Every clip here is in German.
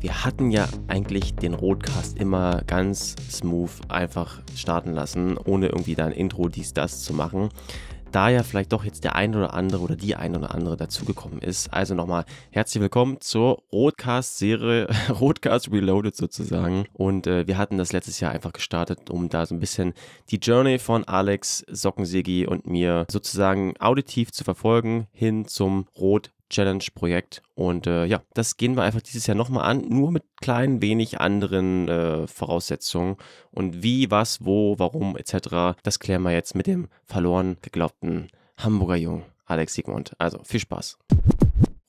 Wir hatten ja eigentlich den Roadcast immer ganz smooth einfach starten lassen, ohne irgendwie da ein Intro, dies, das zu machen da ja vielleicht doch jetzt der ein oder andere oder die ein oder andere dazugekommen ist. Also nochmal herzlich willkommen zur Roadcast-Serie, Roadcast Reloaded sozusagen. Und äh, wir hatten das letztes Jahr einfach gestartet, um da so ein bisschen die Journey von Alex, Sockensegi und mir sozusagen auditiv zu verfolgen hin zum Rot Challenge-Projekt. Und äh, ja, das gehen wir einfach dieses Jahr nochmal an, nur mit klein wenig anderen äh, Voraussetzungen. Und wie, was, wo, warum etc., das klären wir jetzt mit dem verloren geglaubten Hamburger Jung, Alex Sigmund. Also viel Spaß.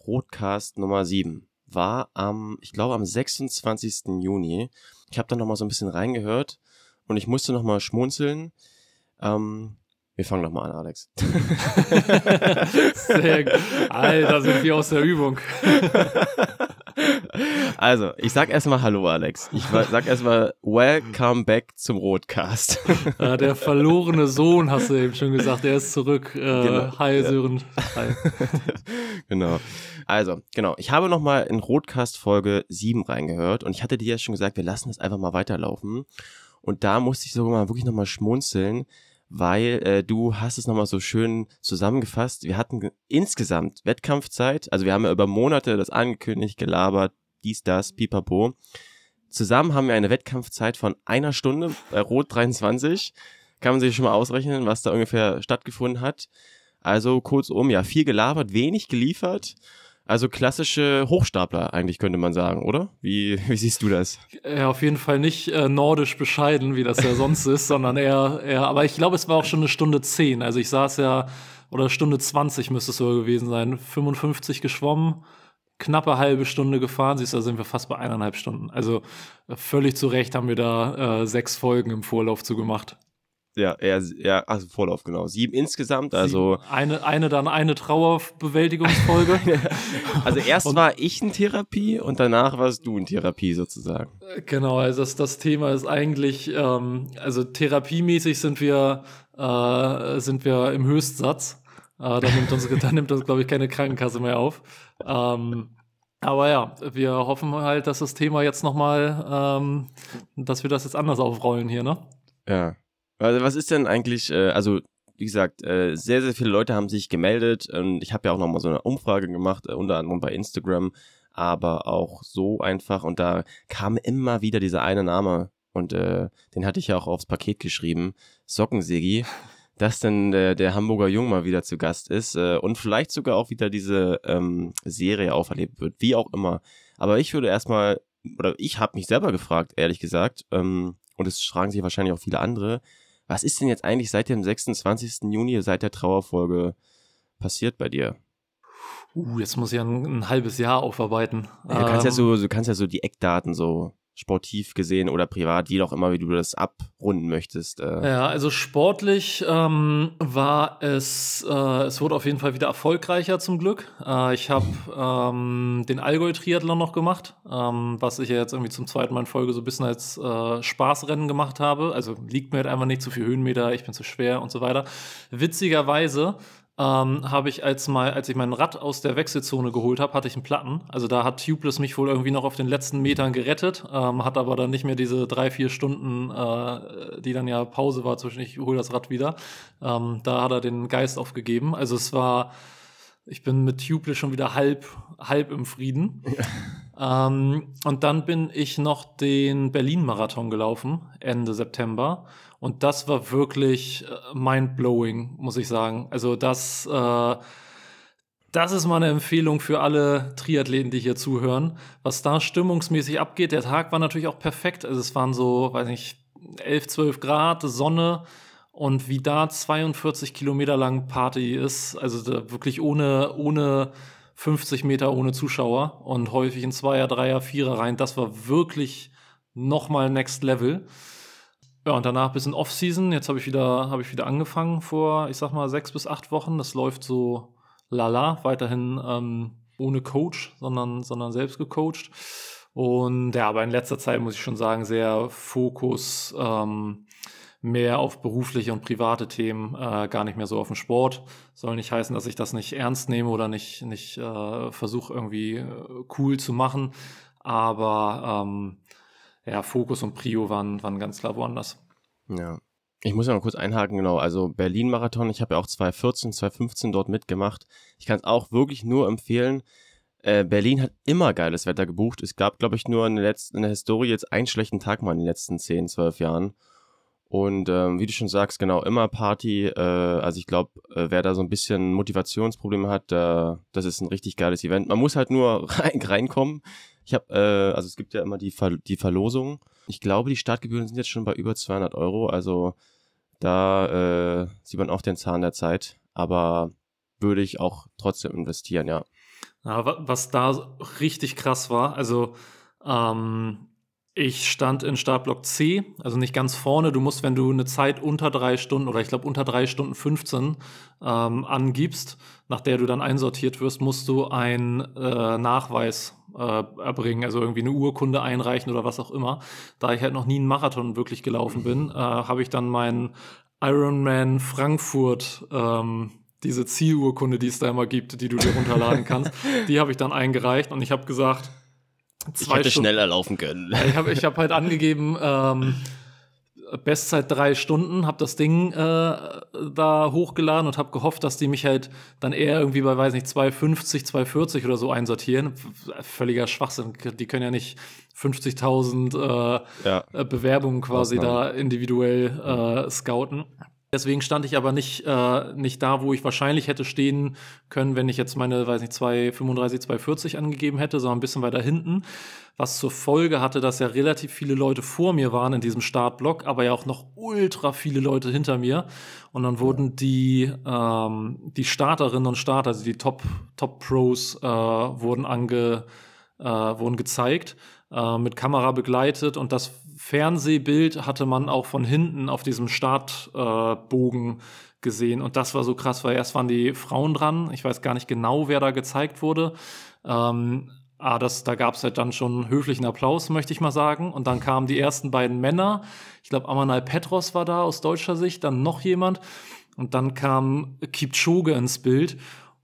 Rotcast Nummer 7 war am, ich glaube, am 26. Juni. Ich habe da nochmal so ein bisschen reingehört und ich musste nochmal schmunzeln. Ähm, wir fangen nochmal an, Alex. Sehr gut. Alter, sind wir aus der Übung. Also, ich sag erstmal Hallo, Alex. Ich sag erstmal Welcome back zum Rotcast. Ja, der verlorene Sohn, hast du eben schon gesagt, der ist zurück. Äh, genau. Hi, Sören. Hi. genau. Also, genau. Ich habe nochmal in Rotcast Folge 7 reingehört und ich hatte dir ja schon gesagt, wir lassen das einfach mal weiterlaufen. Und da musste ich sogar mal wirklich nochmal schmunzeln, weil äh, du hast es nochmal so schön zusammengefasst. Wir hatten insgesamt Wettkampfzeit, also wir haben ja über Monate das angekündigt, gelabert, dies, das, pipapo. Zusammen haben wir eine Wettkampfzeit von einer Stunde bei Rot 23. Kann man sich schon mal ausrechnen, was da ungefähr stattgefunden hat. Also kurzum, ja, viel gelabert, wenig geliefert. Also klassische Hochstapler eigentlich könnte man sagen, oder? Wie, wie siehst du das? Ja, auf jeden Fall nicht äh, nordisch bescheiden, wie das ja sonst ist, sondern eher, eher, aber ich glaube, es war auch schon eine Stunde zehn. Also ich saß ja, oder Stunde 20 müsste es so gewesen sein, 55 geschwommen, knappe halbe Stunde gefahren, siehst du, da sind wir fast bei eineinhalb Stunden. Also äh, völlig zu Recht haben wir da äh, sechs Folgen im Vorlauf zugemacht. Ja, ja, ja, also Vorlauf, genau. Sieben insgesamt, also. Sieben. Eine, eine dann eine Trauerbewältigungsfolge. also erst und, war ich in Therapie und danach warst du in Therapie sozusagen. Äh, genau, also das, das Thema ist eigentlich, ähm, also therapiemäßig sind wir, äh, sind wir im Höchstsatz. Äh, da nimmt uns, da nimmt uns, glaube ich, keine Krankenkasse mehr auf. Ähm, aber ja, wir hoffen halt, dass das Thema jetzt nochmal, ähm, dass wir das jetzt anders aufrollen hier, ne? Ja, also was ist denn eigentlich, äh, also wie gesagt, äh, sehr, sehr viele Leute haben sich gemeldet und ich habe ja auch nochmal so eine Umfrage gemacht, äh, unter anderem bei Instagram, aber auch so einfach und da kam immer wieder dieser eine Name und äh, den hatte ich ja auch aufs Paket geschrieben, Sockensegi, dass denn der, der Hamburger Jung mal wieder zu Gast ist äh, und vielleicht sogar auch wieder diese ähm, Serie auferlebt wird, wie auch immer. Aber ich würde erstmal, oder ich habe mich selber gefragt, ehrlich gesagt, ähm, und es fragen sich wahrscheinlich auch viele andere, was ist denn jetzt eigentlich seit dem 26. Juni, seit der Trauerfolge passiert bei dir? Uh, jetzt muss ich ja ein, ein halbes Jahr aufarbeiten. Ja, du kannst ja ähm, so, du kannst ja so die Eckdaten so sportiv gesehen oder privat, wie auch immer, wie du das abrunden möchtest. Äh. Ja, also sportlich ähm, war es, äh, es wurde auf jeden Fall wieder erfolgreicher zum Glück. Äh, ich habe ähm, den Allgäu-Triathlon noch gemacht, ähm, was ich ja jetzt irgendwie zum zweiten Mal in Folge so ein bisschen als äh, Spaßrennen gemacht habe. Also liegt mir halt einfach nicht zu viel Höhenmeter, ich bin zu schwer und so weiter. Witzigerweise ähm, habe ich als mal, als ich mein Rad aus der Wechselzone geholt habe, hatte ich einen Platten. Also da hat Tubeless mich wohl irgendwie noch auf den letzten Metern gerettet, ähm, hat aber dann nicht mehr diese drei, vier Stunden, äh, die dann ja Pause war zwischen ich hole das Rad wieder. Ähm, da hat er den Geist aufgegeben. Also es war, ich bin mit Tubeless schon wieder halb, halb im Frieden. Ähm, und dann bin ich noch den Berlin-Marathon gelaufen, Ende September. Und das war wirklich äh, mind-blowing, muss ich sagen. Also das, äh, das ist meine Empfehlung für alle Triathleten, die hier zuhören. Was da stimmungsmäßig abgeht, der Tag war natürlich auch perfekt. Also es waren so, weiß nicht, 11, 12 Grad, Sonne. Und wie da 42 Kilometer lang Party ist, also wirklich ohne, ohne 50 Meter ohne Zuschauer und häufig in Zweier, Dreier, Vierer rein, das war wirklich nochmal Next Level. Ja, und danach bis in Off-Season. Jetzt habe ich, wieder, hab ich wieder angefangen vor, ich sag mal, sechs bis acht Wochen. Das läuft so lala, weiterhin ähm, ohne Coach, sondern, sondern selbst gecoacht. Und ja, aber in letzter Zeit muss ich schon sagen, sehr Fokus ähm, mehr auf berufliche und private Themen, äh, gar nicht mehr so auf den Sport. Soll nicht heißen, dass ich das nicht ernst nehme oder nicht, nicht äh, versuche irgendwie äh, cool zu machen. aber ähm, ja, Fokus und Prio waren, waren ganz klar woanders. Ja. Ich muss ja mal kurz einhaken, genau. Also Berlin-Marathon, ich habe ja auch 2014, 2015 dort mitgemacht. Ich kann es auch wirklich nur empfehlen. Äh, Berlin hat immer geiles Wetter gebucht. Es gab, glaube ich, nur in der, letzten, in der Historie jetzt einen schlechten Tag mal in den letzten 10, 12 Jahren. Und ähm, wie du schon sagst, genau, immer Party. Äh, also ich glaube, äh, wer da so ein bisschen Motivationsprobleme hat, äh, das ist ein richtig geiles Event. Man muss halt nur rein, reinkommen. Ich habe, äh, also es gibt ja immer die, Ver die Verlosung. Ich glaube, die Startgebühren sind jetzt schon bei über 200 Euro. Also da äh, sieht man auch den Zahn der Zeit. Aber würde ich auch trotzdem investieren, ja. Ja, was da richtig krass war, also ähm, ich stand in Startblock C, also nicht ganz vorne. Du musst, wenn du eine Zeit unter drei Stunden oder ich glaube unter drei Stunden 15 ähm, angibst, nach der du dann einsortiert wirst, musst du einen äh, Nachweis äh, erbringen, also irgendwie eine Urkunde einreichen oder was auch immer. Da ich halt noch nie einen Marathon wirklich gelaufen bin, äh, habe ich dann meinen Ironman Frankfurt ähm, diese Zielurkunde, die es da immer gibt, die du dir runterladen kannst, die habe ich dann eingereicht und ich habe gesagt, ich hätte Stunden, schneller laufen können. Ich habe ich hab halt angegeben, ähm, Bestzeit drei Stunden, habe das Ding äh, da hochgeladen und habe gehofft, dass die mich halt dann eher irgendwie bei, weiß nicht, 250, 240 oder so einsortieren. Völliger Schwachsinn. Die können ja nicht 50.000 äh, ja. Bewerbungen quasi da individuell äh, scouten. Deswegen stand ich aber nicht, äh, nicht da, wo ich wahrscheinlich hätte stehen können, wenn ich jetzt meine, weiß nicht, 235, 240 angegeben hätte, sondern ein bisschen weiter hinten. Was zur Folge hatte, dass ja relativ viele Leute vor mir waren in diesem Startblock, aber ja auch noch ultra viele Leute hinter mir. Und dann wurden die, ähm, die Starterinnen und Starter, also die Top, Top Pros, äh, wurden ange, äh, wurden gezeigt, äh, mit Kamera begleitet und das Fernsehbild hatte man auch von hinten auf diesem Startbogen äh, gesehen. Und das war so krass, weil erst waren die Frauen dran. Ich weiß gar nicht genau, wer da gezeigt wurde. Ähm, ah, das, da gab es halt dann schon höflichen Applaus, möchte ich mal sagen. Und dann kamen die ersten beiden Männer. Ich glaube, Amanal Petros war da aus deutscher Sicht, dann noch jemand. Und dann kam Kipchoge ins Bild.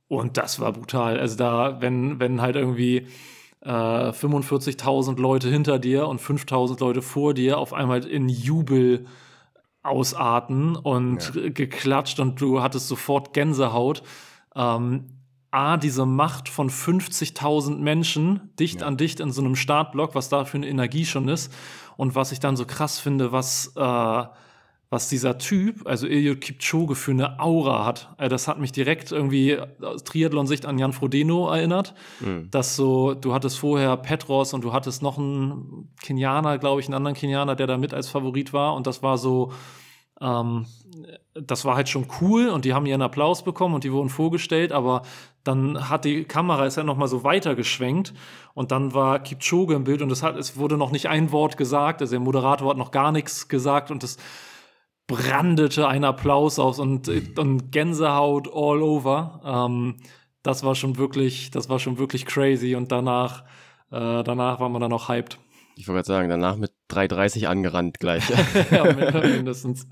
Und das war brutal. Also da, wenn, wenn halt irgendwie äh, 45.000 Leute hinter dir und 5.000 Leute vor dir auf einmal in Jubel ausarten und ja. geklatscht und du hattest sofort Gänsehaut. Ähm, A, diese Macht von 50.000 Menschen dicht ja. an dicht in so einem Startblock, was da für eine Energie schon ist. Und was ich dann so krass finde, was äh, was dieser Typ, also Eliud Kipchoge, für eine Aura hat. Also das hat mich direkt irgendwie aus Triathlon-Sicht an Jan Frodeno erinnert. Mhm. Dass so, du hattest vorher Petros und du hattest noch einen Kenianer, glaube ich, einen anderen Kenianer, der da mit als Favorit war. Und das war so, ähm, das war halt schon cool und die haben ihren Applaus bekommen und die wurden vorgestellt, aber dann hat die Kamera ist ja noch mal so weitergeschwenkt und dann war Kipchoge im Bild und es hat es wurde noch nicht ein Wort gesagt, also der Moderator hat noch gar nichts gesagt und das brandete ein Applaus aus und, und Gänsehaut all over. Ähm, das war schon wirklich, das war schon wirklich crazy und danach, äh, danach war man dann noch hyped. Ich wollte gerade sagen, danach mit 3,30 angerannt gleich. ja, mindestens.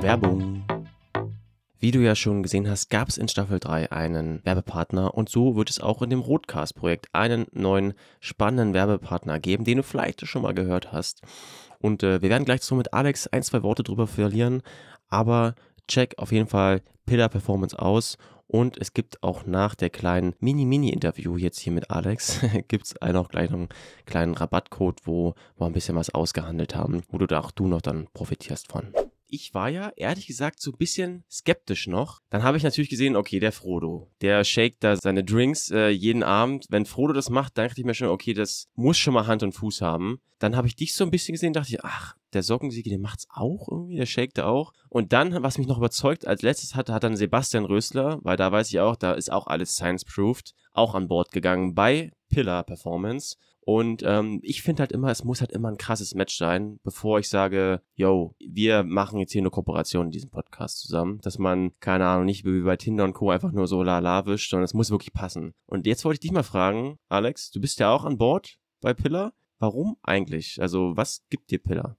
Werbung. Wie du ja schon gesehen hast, gab es in Staffel 3 einen Werbepartner und so wird es auch in dem Roadcast-Projekt einen neuen spannenden Werbepartner geben, den du vielleicht schon mal gehört hast. Und äh, wir werden gleich so mit Alex ein, zwei Worte drüber verlieren. Aber check auf jeden Fall Pillar Performance aus. Und es gibt auch nach der kleinen Mini-Mini-Interview jetzt hier mit Alex, gibt es auch gleich noch einen kleinen Rabattcode, wo wir ein bisschen was ausgehandelt haben, wo du da auch du noch dann profitierst von ich war ja ehrlich gesagt so ein bisschen skeptisch noch. Dann habe ich natürlich gesehen, okay, der Frodo, der shakt da seine Drinks äh, jeden Abend. Wenn Frodo das macht, dann dachte ich mir schon, okay, das muss schon mal Hand und Fuß haben. Dann habe ich dich so ein bisschen gesehen, dachte ich, ach, der Sockensieger, der macht's auch irgendwie, der shakt auch. Und dann, was mich noch überzeugt, als letztes hatte, hat dann Sebastian Rösler, weil da weiß ich auch, da ist auch alles science-proofed, auch an Bord gegangen bei Pillar Performance. Und ähm, ich finde halt immer, es muss halt immer ein krasses Match sein, bevor ich sage, yo, wir machen jetzt hier eine Kooperation in diesem Podcast zusammen, dass man, keine Ahnung, nicht wie bei Tinder und Co. einfach nur so lala wischt, sondern es muss wirklich passen. Und jetzt wollte ich dich mal fragen, Alex, du bist ja auch an Bord bei Pillar. Warum eigentlich? Also, was gibt dir Pillar?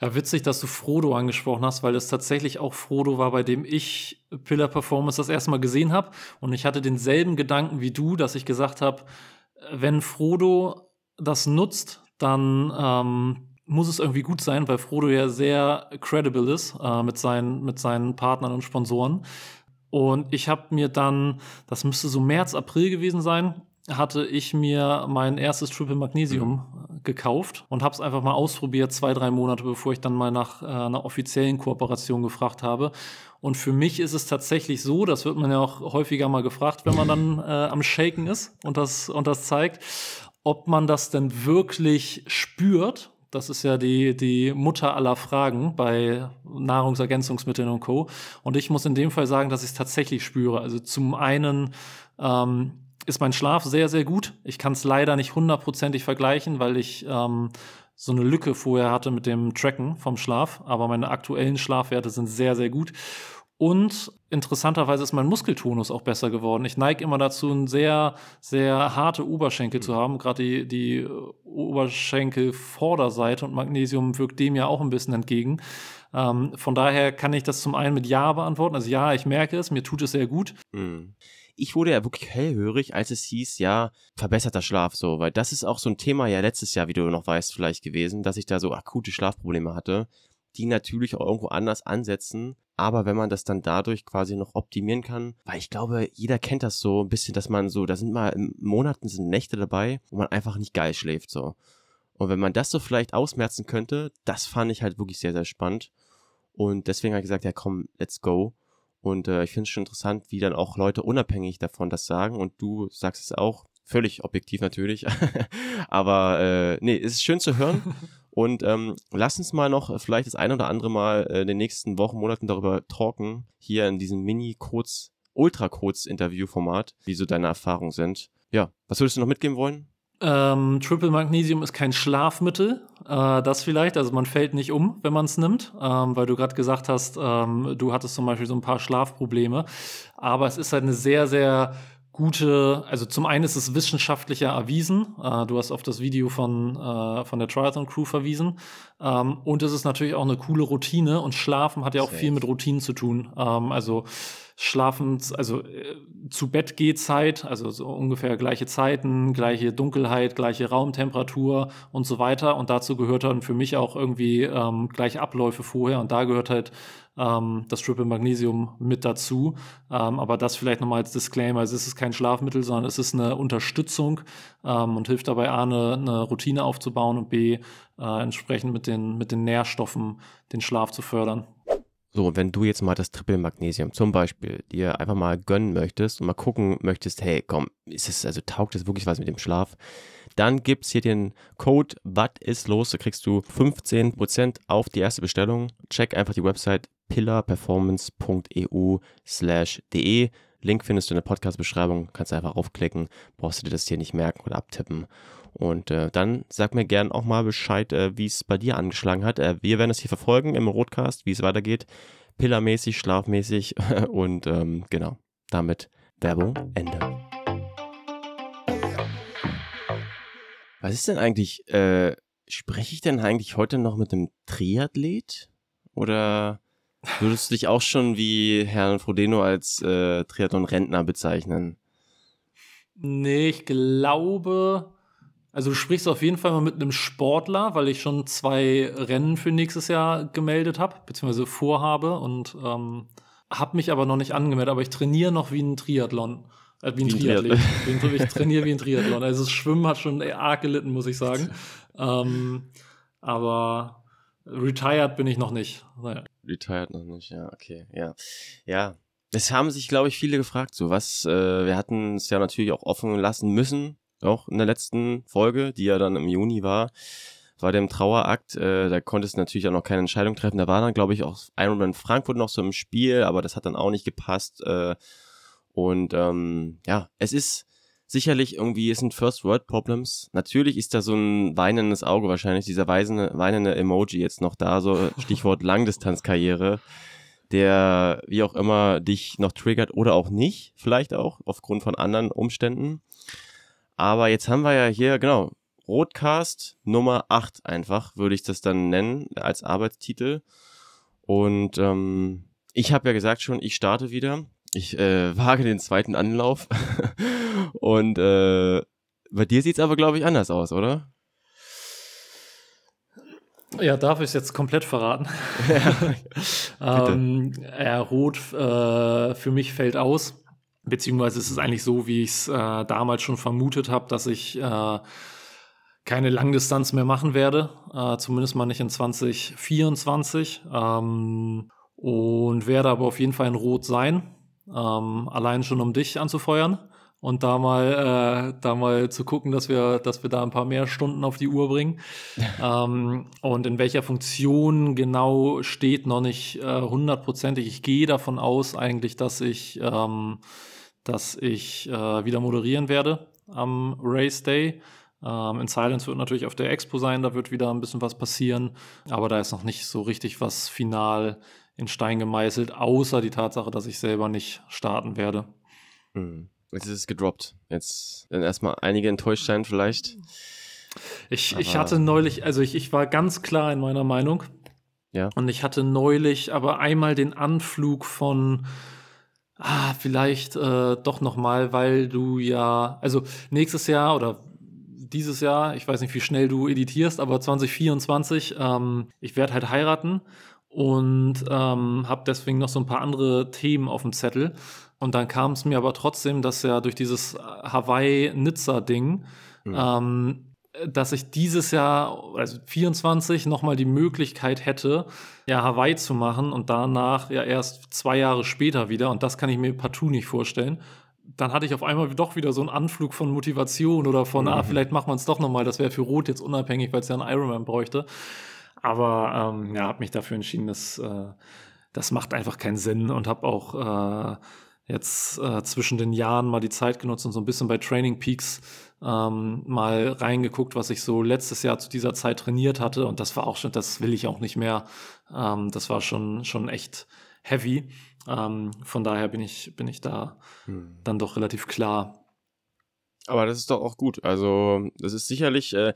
Ja, witzig, dass du Frodo angesprochen hast, weil es tatsächlich auch Frodo war, bei dem ich Pillar Performance das erste Mal gesehen habe. Und ich hatte denselben Gedanken wie du, dass ich gesagt habe, wenn Frodo das nutzt, dann ähm, muss es irgendwie gut sein, weil Frodo ja sehr credible ist äh, mit, seinen, mit seinen Partnern und Sponsoren. Und ich habe mir dann, das müsste so März, April gewesen sein, hatte ich mir mein erstes Triple Magnesium mhm. gekauft und habe es einfach mal ausprobiert, zwei, drei Monate, bevor ich dann mal nach äh, einer offiziellen Kooperation gefragt habe. Und für mich ist es tatsächlich so, das wird man ja auch häufiger mal gefragt, wenn man dann äh, am Shaken ist und das, und das zeigt, ob man das denn wirklich spürt. Das ist ja die, die Mutter aller Fragen bei Nahrungsergänzungsmitteln und Co. Und ich muss in dem Fall sagen, dass ich es tatsächlich spüre. Also zum einen ähm, ist mein Schlaf sehr, sehr gut. Ich kann es leider nicht hundertprozentig vergleichen, weil ich ähm, so eine Lücke vorher hatte mit dem Tracken vom Schlaf. Aber meine aktuellen Schlafwerte sind sehr, sehr gut. Und interessanterweise ist mein Muskeltonus auch besser geworden. Ich neige immer dazu, eine sehr, sehr harte Oberschenkel zu haben. Gerade die, die Oberschenkelvorderseite und Magnesium wirkt dem ja auch ein bisschen entgegen. Ähm, von daher kann ich das zum einen mit Ja beantworten. Also ja, ich merke es, mir tut es sehr gut. Mhm ich wurde ja wirklich hellhörig, als es hieß, ja, verbesserter Schlaf so, weil das ist auch so ein Thema ja letztes Jahr, wie du noch weißt, vielleicht gewesen, dass ich da so akute Schlafprobleme hatte, die natürlich auch irgendwo anders ansetzen, aber wenn man das dann dadurch quasi noch optimieren kann, weil ich glaube, jeder kennt das so ein bisschen, dass man so, da sind mal Monaten sind Nächte dabei, wo man einfach nicht geil schläft so. Und wenn man das so vielleicht ausmerzen könnte, das fand ich halt wirklich sehr, sehr spannend. Und deswegen habe ich gesagt, ja komm, let's go. Und äh, ich finde es schon interessant, wie dann auch Leute unabhängig davon das sagen. Und du sagst es auch, völlig objektiv natürlich. Aber äh, nee, es ist schön zu hören. Und ähm, lass uns mal noch vielleicht das ein oder andere Mal äh, in den nächsten Wochen, Monaten darüber talken, hier in diesem Mini-Kurz, Ultra-Kurz-Interview-Format, wie so deine Erfahrungen sind. Ja, was würdest du noch mitgeben wollen? Ähm, Triple Magnesium ist kein Schlafmittel, äh, das vielleicht. Also man fällt nicht um, wenn man es nimmt, ähm, weil du gerade gesagt hast, ähm, du hattest zum Beispiel so ein paar Schlafprobleme. Aber es ist halt eine sehr, sehr gute, also zum einen ist es wissenschaftlicher erwiesen. Äh, du hast auf das Video von, äh, von der Triathlon Crew verwiesen. Ähm, und es ist natürlich auch eine coole Routine und Schlafen hat ja auch Safe. viel mit Routinen zu tun. Ähm, also Schlafens, also äh, zu Bett geht Zeit, also so ungefähr gleiche Zeiten, gleiche Dunkelheit, gleiche Raumtemperatur und so weiter. Und dazu gehört dann für mich auch irgendwie ähm, gleiche Abläufe vorher. Und da gehört halt ähm, das Triple Magnesium mit dazu. Ähm, aber das vielleicht nochmal als Disclaimer. Also es ist kein Schlafmittel, sondern es ist eine Unterstützung ähm, und hilft dabei A, eine, eine Routine aufzubauen und B, äh, entsprechend mit den, mit den Nährstoffen den Schlaf zu fördern. So, wenn du jetzt mal das Triple Magnesium zum Beispiel dir einfach mal gönnen möchtest und mal gucken möchtest, hey, komm, ist es, also taugt es wirklich was mit dem Schlaf? Dann gibt es hier den Code Was ist los? Da kriegst du 15% auf die erste Bestellung. Check einfach die Website pillarperformance.eu slash de. Link findest du in der Podcast-Beschreibung, kannst du einfach aufklicken, brauchst du dir das hier nicht merken oder abtippen. Und äh, dann sag mir gern auch mal Bescheid, äh, wie es bei dir angeschlagen hat. Äh, wir werden es hier verfolgen im Rotcast, wie es weitergeht. Pillermäßig, schlafmäßig und ähm, genau, damit Werbung Ende. Was ist denn eigentlich, äh, spreche ich denn eigentlich heute noch mit einem Triathlet? Oder würdest du dich auch schon wie Herrn Frodeno als äh, Triathlon-Rentner bezeichnen? Nee, ich glaube, also du sprichst auf jeden Fall mal mit einem Sportler, weil ich schon zwei Rennen für nächstes Jahr gemeldet habe, beziehungsweise vorhabe und ähm, habe mich aber noch nicht angemeldet. Aber ich trainiere noch wie ein Triathlon. Äh, wie ein wie Triathlet. Triathlon. ich trainiere wie ein Triathlon. Also das Schwimmen hat schon arg gelitten, muss ich sagen. ähm, aber retired bin ich noch nicht. Naja. Retired noch nicht, ja, okay, ja. Ja, es haben sich, glaube ich, viele gefragt, so was, äh, wir hatten es ja natürlich auch offen lassen müssen, auch in der letzten Folge, die ja dann im Juni war, war dem Trauerakt. Äh, da konntest du natürlich auch noch keine Entscheidung treffen. Da war dann, glaube ich, auch in Frankfurt noch so im Spiel, aber das hat dann auch nicht gepasst. Äh, und ähm, ja, es ist sicherlich irgendwie, es sind First World Problems. Natürlich ist da so ein weinendes Auge wahrscheinlich, dieser weisende, weinende Emoji jetzt noch da, so Stichwort Langdistanzkarriere, der wie auch immer dich noch triggert oder auch nicht, vielleicht auch aufgrund von anderen Umständen. Aber jetzt haben wir ja hier, genau, Rotcast Nummer 8 einfach, würde ich das dann nennen, als Arbeitstitel. Und ähm, ich habe ja gesagt schon, ich starte wieder. Ich äh, wage den zweiten Anlauf. Und äh, bei dir sieht es aber, glaube ich, anders aus, oder? Ja, darf ich es jetzt komplett verraten? Ja, ähm, ja Rot äh, für mich fällt aus. Beziehungsweise ist es eigentlich so, wie ich es äh, damals schon vermutet habe, dass ich äh, keine Langdistanz mehr machen werde. Äh, zumindest mal nicht in 2024. Ähm, und werde aber auf jeden Fall in Rot sein. Ähm, allein schon, um dich anzufeuern und da mal, äh, da mal zu gucken, dass wir, dass wir da ein paar mehr Stunden auf die Uhr bringen. ähm, und in welcher Funktion genau steht noch nicht äh, hundertprozentig. ich gehe davon aus eigentlich, dass ich, ähm, dass ich äh, wieder moderieren werde am Race Day. Ähm, in Silence wird natürlich auf der Expo sein, da wird wieder ein bisschen was passieren, aber da ist noch nicht so richtig was final in Stein gemeißelt, außer die Tatsache, dass ich selber nicht starten werde. Mhm. Jetzt ist es gedroppt. Jetzt werden erstmal einige enttäuscht sein, vielleicht. Ich, ich hatte neulich, also ich, ich war ganz klar in meiner Meinung. Ja. Und ich hatte neulich aber einmal den Anflug von, ah, vielleicht äh, doch nochmal, weil du ja, also nächstes Jahr oder dieses Jahr, ich weiß nicht, wie schnell du editierst, aber 2024, ähm, ich werde halt heiraten und ähm, habe deswegen noch so ein paar andere Themen auf dem Zettel. Und dann kam es mir aber trotzdem, dass ja durch dieses Hawaii-Nizza-Ding, mhm. ähm, dass ich dieses Jahr, also 24, nochmal die Möglichkeit hätte, ja, Hawaii zu machen und danach ja erst zwei Jahre später wieder. Und das kann ich mir partout nicht vorstellen. Dann hatte ich auf einmal doch wieder so einen Anflug von Motivation oder von, ah, mhm. ah, vielleicht machen wir es doch nochmal. Das wäre für Rot jetzt unabhängig, weil es ja einen Ironman bräuchte. Aber ähm, ja, habe mich dafür entschieden, dass äh, das macht einfach keinen Sinn und habe auch äh, jetzt äh, zwischen den Jahren mal die Zeit genutzt und so ein bisschen bei Training Peaks ähm, mal reingeguckt, was ich so letztes Jahr zu dieser Zeit trainiert hatte. Und das war auch schon, das will ich auch nicht mehr. Ähm, das war schon, schon echt heavy. Ähm, von daher bin ich, bin ich da hm. dann doch relativ klar. Aber das ist doch auch gut. Also, das ist sicherlich, äh,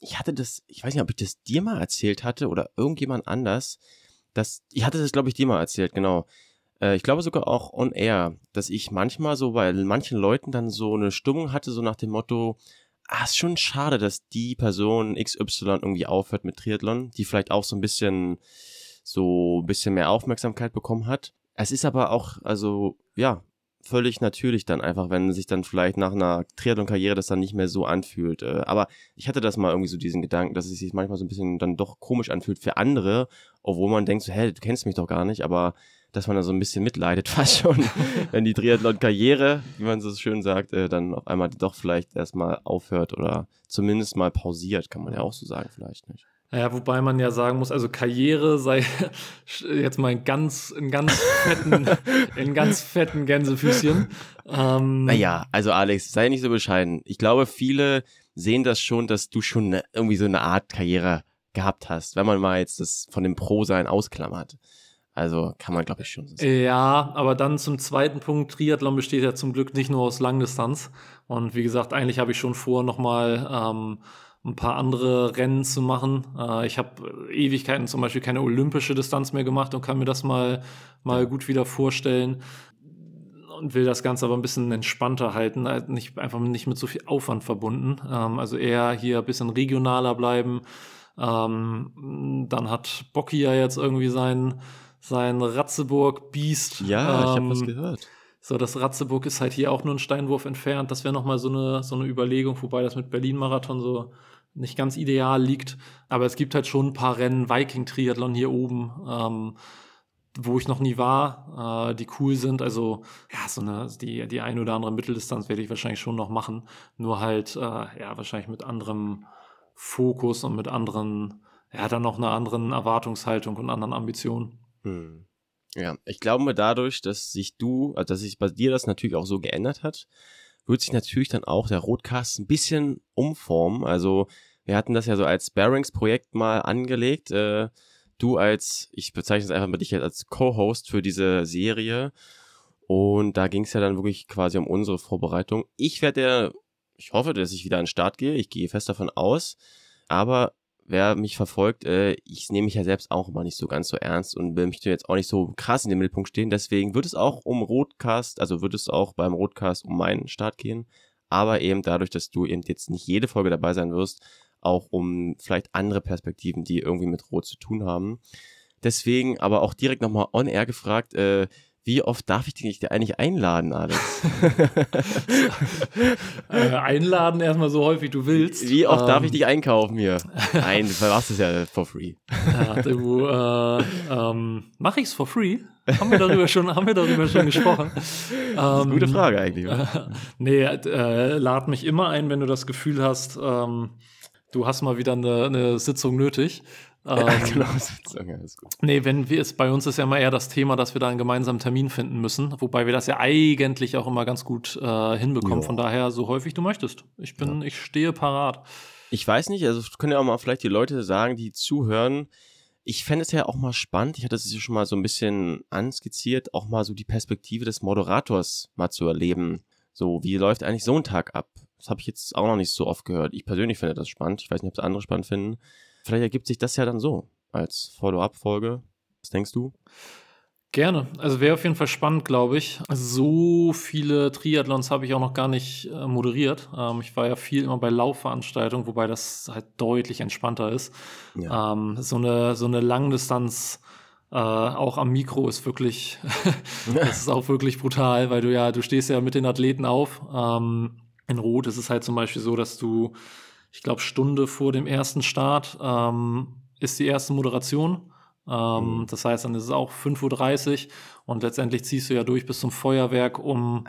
ich hatte das, ich weiß nicht, ob ich das dir mal erzählt hatte oder irgendjemand anders. Das, ich hatte das, glaube ich, dir mal erzählt, genau ich glaube sogar auch on air, dass ich manchmal so bei manchen Leuten dann so eine Stimmung hatte, so nach dem Motto, ah, ist schon schade, dass die Person XY irgendwie aufhört mit Triathlon, die vielleicht auch so ein bisschen, so ein bisschen mehr Aufmerksamkeit bekommen hat. Es ist aber auch, also, ja, völlig natürlich dann einfach, wenn sich dann vielleicht nach einer Triathlon-Karriere das dann nicht mehr so anfühlt. Äh, aber ich hatte das mal irgendwie so diesen Gedanken, dass es sich manchmal so ein bisschen dann doch komisch anfühlt für andere, obwohl man denkt so, hä, du kennst mich doch gar nicht, aber dass man da so ein bisschen mitleidet fast schon, wenn die Triathlon-Karriere, wie man so schön sagt, äh, dann auf einmal doch vielleicht erstmal aufhört oder zumindest mal pausiert, kann man ja auch so sagen, vielleicht nicht. Ja, wobei man ja sagen muss, also Karriere sei jetzt mal ein ganz, ein ganz fetten, in ganz fetten Gänsefüßchen. Ähm, naja, also Alex, sei nicht so bescheiden. Ich glaube, viele sehen das schon, dass du schon ne, irgendwie so eine Art Karriere gehabt hast, wenn man mal jetzt das von dem Pro-Sein ausklammert. Also kann man, glaube ich, schon so sagen. Ja, aber dann zum zweiten Punkt. Triathlon besteht ja zum Glück nicht nur aus Langdistanz. Und wie gesagt, eigentlich habe ich schon vor, nochmal ähm, ein paar andere Rennen zu machen. Äh, ich habe Ewigkeiten zum Beispiel keine olympische Distanz mehr gemacht und kann mir das mal, mal gut wieder vorstellen. Und will das Ganze aber ein bisschen entspannter halten, halt nicht, einfach nicht mit so viel Aufwand verbunden. Ähm, also eher hier ein bisschen regionaler bleiben. Ähm, dann hat Bocky ja jetzt irgendwie seinen sein Ratzeburg-Biest. Ja, ähm, ich habe was gehört. So, das Ratzeburg ist halt hier auch nur ein Steinwurf entfernt. Das wäre nochmal so eine, so eine Überlegung, wobei das mit Berlin-Marathon so nicht ganz ideal liegt. Aber es gibt halt schon ein paar Rennen, Viking-Triathlon hier oben, ähm, wo ich noch nie war, äh, die cool sind. Also, ja, so eine, die, die ein oder andere Mitteldistanz werde ich wahrscheinlich schon noch machen. Nur halt, äh, ja, wahrscheinlich mit anderem Fokus und mit anderen, ja, dann noch einer anderen Erwartungshaltung und anderen Ambitionen. Hm. Ja, ich glaube dadurch, dass sich du, also dass sich bei dir das natürlich auch so geändert hat, wird sich natürlich dann auch der Rotcast ein bisschen umformen. Also wir hatten das ja so als Bearings-Projekt mal angelegt. Äh, du als, ich bezeichne es einfach mal dich als Co-Host für diese Serie. Und da ging es ja dann wirklich quasi um unsere Vorbereitung. Ich werde ja ich hoffe, dass ich wieder an den Start gehe. Ich gehe fest davon aus. Aber wer mich verfolgt, äh, ich nehme mich ja selbst auch immer nicht so ganz so ernst und will mich jetzt auch nicht so krass in den Mittelpunkt stehen. Deswegen wird es auch um Rotcast, also wird es auch beim Rotcast um meinen Start gehen. Aber eben dadurch, dass du eben jetzt nicht jede Folge dabei sein wirst, auch um vielleicht andere Perspektiven, die irgendwie mit Rot zu tun haben. Deswegen aber auch direkt nochmal on air gefragt, äh, wie oft darf ich dich eigentlich einladen, Alex? äh, einladen erstmal so häufig du willst. Wie oft ähm, darf ich dich einkaufen hier? Nein, du machst es ja for free. ja, du, äh, ähm, mach ich's for free? Haben wir darüber schon, haben wir darüber schon gesprochen? Das ist eine gute ähm, Frage eigentlich. Oder? nee, äh, lad mich immer ein, wenn du das Gefühl hast, ähm, du hast mal wieder eine, eine Sitzung nötig. Ja, ähm, genau, Sitzung, ja, ist gut. Nee, wenn wir es, bei uns ist ja immer eher das Thema, dass wir da einen gemeinsamen Termin finden müssen, wobei wir das ja eigentlich auch immer ganz gut äh, hinbekommen. Jo. Von daher, so häufig du möchtest. Ich bin, ja. ich stehe parat. Ich weiß nicht, also können ja auch mal vielleicht die Leute sagen, die zuhören. Ich fände es ja auch mal spannend, ich hatte es ja schon mal so ein bisschen anskizziert, auch mal so die Perspektive des Moderators mal zu erleben. So, wie läuft eigentlich so ein Tag ab? Das habe ich jetzt auch noch nicht so oft gehört. Ich persönlich finde das spannend. Ich weiß nicht, ob es andere spannend finden. Vielleicht ergibt sich das ja dann so als Follow-up-Folge. Was denkst du? Gerne. Also wäre auf jeden Fall spannend, glaube ich. So viele Triathlons habe ich auch noch gar nicht äh, moderiert. Ähm, ich war ja viel immer bei Laufveranstaltungen, wobei das halt deutlich entspannter ist. Ja. Ähm, so eine, so eine Langdistanz äh, auch am Mikro ist wirklich, das ist auch wirklich brutal, weil du ja, du stehst ja mit den Athleten auf. Ähm, in Rot ist es halt zum Beispiel so, dass du ich glaube, Stunde vor dem ersten Start ähm, ist die erste Moderation. Ähm, mhm. Das heißt, dann ist es auch 5.30 Uhr und letztendlich ziehst du ja durch bis zum Feuerwerk um,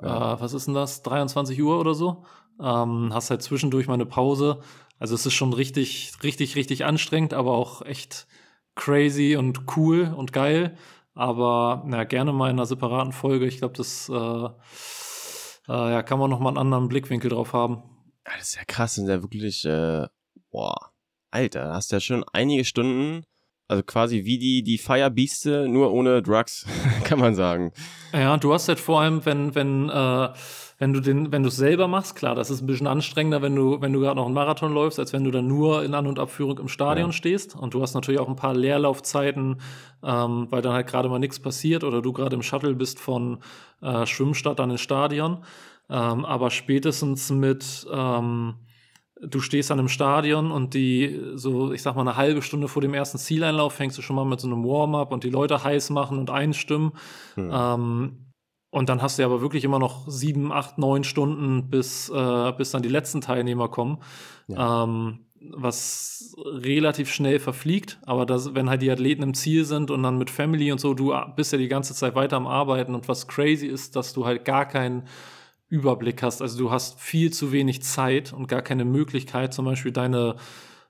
ja. äh, was ist denn das, 23 Uhr oder so. Ähm, hast halt zwischendurch mal eine Pause. Also es ist schon richtig, richtig, richtig anstrengend, aber auch echt crazy und cool und geil. Aber na, gerne mal in einer separaten Folge. Ich glaube, das äh, äh, ja, kann man noch mal einen anderen Blickwinkel drauf haben. Das ist ja krass, sind ja wirklich, äh, boah, Alter, hast ja schon einige Stunden, also quasi wie die, die Firebieste, nur ohne Drugs, kann man sagen. Ja, du hast halt vor allem, wenn, wenn, äh, wenn du den, wenn du es selber machst, klar, das ist ein bisschen anstrengender, wenn du, wenn du gerade noch einen Marathon läufst, als wenn du dann nur in An- und Abführung im Stadion ja. stehst. Und du hast natürlich auch ein paar Leerlaufzeiten, ähm, weil dann halt gerade mal nichts passiert oder du gerade im Shuttle bist von äh, Schwimmstadt dann ins Stadion. Ähm, aber spätestens mit, ähm, du stehst an einem Stadion und die, so, ich sag mal, eine halbe Stunde vor dem ersten Zieleinlauf fängst du schon mal mit so einem Warm-up und die Leute heiß machen und einstimmen. Hm. Ähm, und dann hast du aber wirklich immer noch sieben, acht, neun Stunden, bis, äh, bis dann die letzten Teilnehmer kommen. Ja. Ähm, was relativ schnell verfliegt, aber das, wenn halt die Athleten im Ziel sind und dann mit Family und so, du bist ja die ganze Zeit weiter am Arbeiten und was crazy ist, dass du halt gar keinen Überblick hast. Also du hast viel zu wenig Zeit und gar keine Möglichkeit, zum Beispiel deine,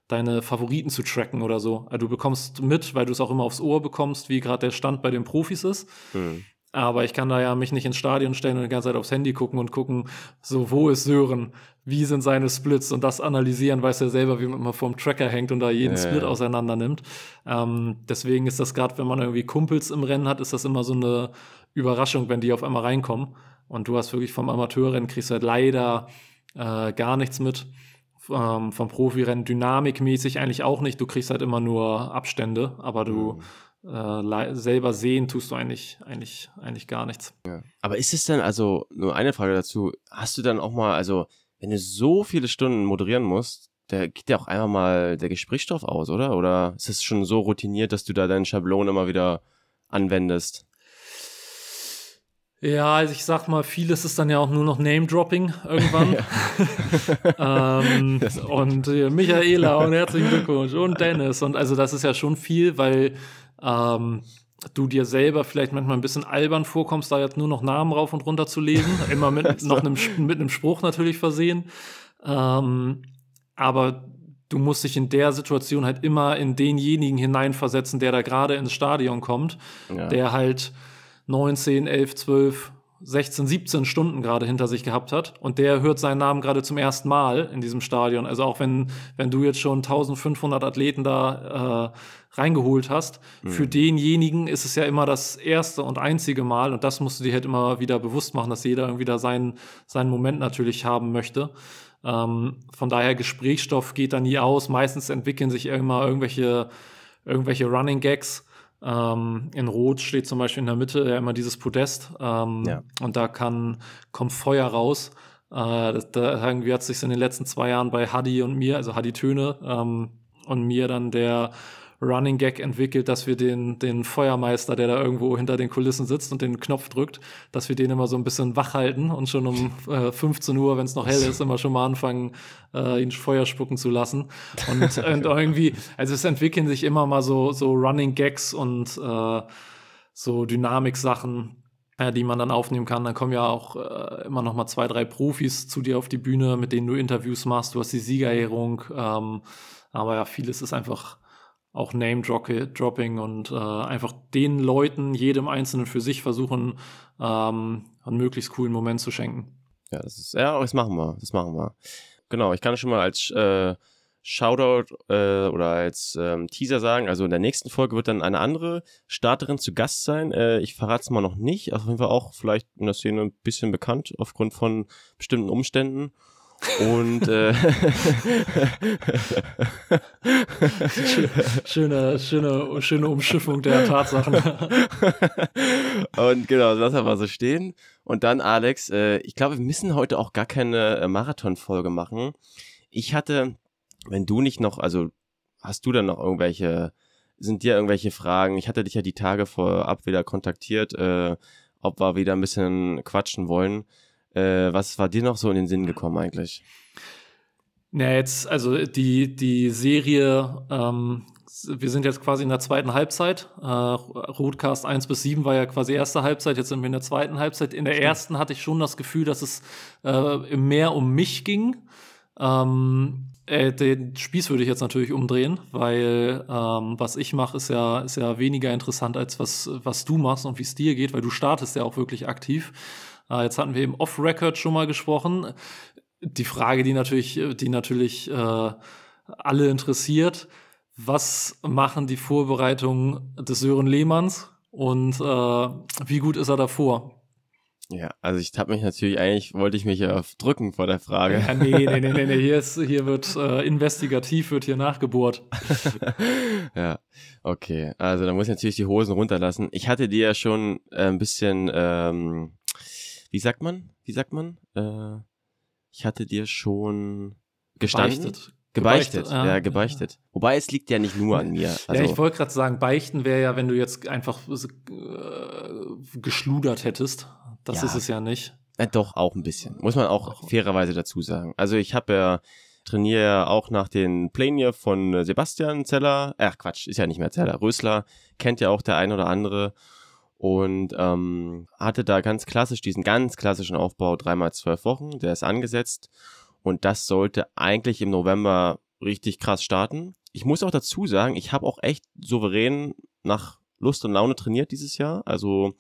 deine Favoriten zu tracken oder so. Also du bekommst mit, weil du es auch immer aufs Ohr bekommst, wie gerade der Stand bei den Profis ist. Mhm. Aber ich kann da ja mich nicht ins Stadion stellen und die ganze Zeit aufs Handy gucken und gucken, so, wo ist Sören? Wie sind seine Splits? Und das analysieren, weiß er selber, wie man immer vorm Tracker hängt und da jeden ja, Split ja. auseinander nimmt. Ähm, deswegen ist das gerade, wenn man irgendwie Kumpels im Rennen hat, ist das immer so eine Überraschung, wenn die auf einmal reinkommen. Und du hast wirklich vom Amateurrennen kriegst du halt leider äh, gar nichts mit. Ähm, vom Profirennen dynamikmäßig eigentlich auch nicht. Du kriegst halt immer nur Abstände, aber du mhm. äh, selber sehen tust du eigentlich, eigentlich, eigentlich gar nichts. Ja. Aber ist es denn, also nur eine Frage dazu, hast du dann auch mal, also wenn du so viele Stunden moderieren musst, da geht ja auch einfach mal der Gesprächsstoff aus, oder? Oder ist es schon so routiniert, dass du da deinen Schablon immer wieder anwendest? Ja, also ich sag mal, vieles ist dann ja auch nur noch Name-Dropping irgendwann. ähm, und äh, Michaela und herzlichen Glückwunsch und Dennis. Und also das ist ja schon viel, weil ähm, du dir selber vielleicht manchmal ein bisschen albern vorkommst, da jetzt nur noch Namen rauf und runter zu lesen. Immer mit noch einem, mit einem Spruch natürlich versehen. Ähm, aber du musst dich in der Situation halt immer in denjenigen hineinversetzen, der da gerade ins Stadion kommt, ja. der halt 9, 10, 11, 12, 16, 17 Stunden gerade hinter sich gehabt hat und der hört seinen Namen gerade zum ersten Mal in diesem Stadion. Also auch wenn, wenn du jetzt schon 1500 Athleten da äh, reingeholt hast, mhm. für denjenigen ist es ja immer das erste und einzige Mal und das musst du dir halt immer wieder bewusst machen, dass jeder irgendwie da seinen, seinen Moment natürlich haben möchte. Ähm, von daher Gesprächsstoff geht da nie aus. Meistens entwickeln sich immer irgendwelche, irgendwelche Running Gags ähm, in Rot steht zum Beispiel in der Mitte ja immer dieses Podest ähm, ja. und da kann, kommt Feuer raus. Äh, das, da irgendwie hat sich in den letzten zwei Jahren bei Hadi und mir, also Hadi Töne ähm, und mir dann der Running Gag entwickelt, dass wir den, den Feuermeister, der da irgendwo hinter den Kulissen sitzt und den Knopf drückt, dass wir den immer so ein bisschen wach halten und schon um äh, 15 Uhr, wenn es noch hell ist, immer schon mal anfangen, äh, ihn Feuer spucken zu lassen. Und, und irgendwie, also es entwickeln sich immer mal so, so Running Gags und äh, so Dynamik-Sachen, äh, die man dann aufnehmen kann. Dann kommen ja auch äh, immer noch mal zwei, drei Profis zu dir auf die Bühne, mit denen du Interviews machst. Du hast die Siegerehrung. Ähm, aber ja, vieles ist einfach auch Name-Dropping und äh, einfach den Leuten, jedem Einzelnen für sich versuchen, ähm, einen möglichst coolen Moment zu schenken. Ja, das ist, ja, das machen wir, das machen wir. Genau, ich kann schon mal als äh, Shoutout äh, oder als ähm, Teaser sagen, also in der nächsten Folge wird dann eine andere Starterin zu Gast sein. Äh, ich verrate es mal noch nicht, auf jeden Fall auch vielleicht in der Szene ein bisschen bekannt aufgrund von bestimmten Umständen. Und äh, schöne, schöne, schöne Umschiffung der Tatsachen. und genau, lass mal so stehen. Und dann, Alex, äh, ich glaube, wir müssen heute auch gar keine äh, Marathon-Folge machen. Ich hatte, wenn du nicht noch, also hast du dann noch irgendwelche, sind dir irgendwelche Fragen? Ich hatte dich ja die Tage vorab wieder kontaktiert, äh, ob wir wieder ein bisschen quatschen wollen. Äh, was war dir noch so in den Sinn gekommen eigentlich? Ja, jetzt, also die, die Serie, ähm, wir sind jetzt quasi in der zweiten Halbzeit. Äh, Roadcast 1 bis 7 war ja quasi erste Halbzeit, jetzt sind wir in der zweiten Halbzeit. In der ersten hatte ich schon das Gefühl, dass es äh, mehr um mich ging. Ähm, äh, den Spieß würde ich jetzt natürlich umdrehen, weil ähm, was ich mache, ist ja, ist ja weniger interessant als was, was du machst und wie es dir geht, weil du startest ja auch wirklich aktiv. Äh, jetzt hatten wir eben off-Record schon mal gesprochen. Die Frage, die natürlich, die natürlich äh, alle interessiert, was machen die Vorbereitungen des Sören Lehmanns und äh, wie gut ist er davor? Ja, also ich habe mich natürlich, eigentlich wollte ich mich ja drücken vor der Frage. Ja, nee, nee, nee, nee, nee. Hier, ist, hier wird äh, investigativ, wird hier nachgebohrt. ja, okay. Also da muss ich natürlich die Hosen runterlassen. Ich hatte dir ja schon äh, ein bisschen ähm, wie sagt man? Wie sagt man? Äh, ich hatte dir schon gestanden. Gebeichtet. Gebeichtet, ja, ja gebeichtet. Ja. Wobei es liegt ja nicht nur an mir. Also, ja, ich wollte gerade sagen, beichten wäre ja, wenn du jetzt einfach äh, geschludert hättest. Das ja. ist es ja nicht. Ja, doch, auch ein bisschen. Muss man auch, fairerweise dazu sagen. Also ich habe ja trainiere ja auch nach den Plänen hier von Sebastian Zeller. Ach Quatsch, ist ja nicht mehr Zeller. Rösler kennt ja auch der ein oder andere und ähm, hatte da ganz klassisch diesen ganz klassischen Aufbau dreimal zwölf Wochen, der ist angesetzt und das sollte eigentlich im November richtig krass starten. Ich muss auch dazu sagen, ich habe auch echt souverän nach Lust und Laune trainiert dieses Jahr, also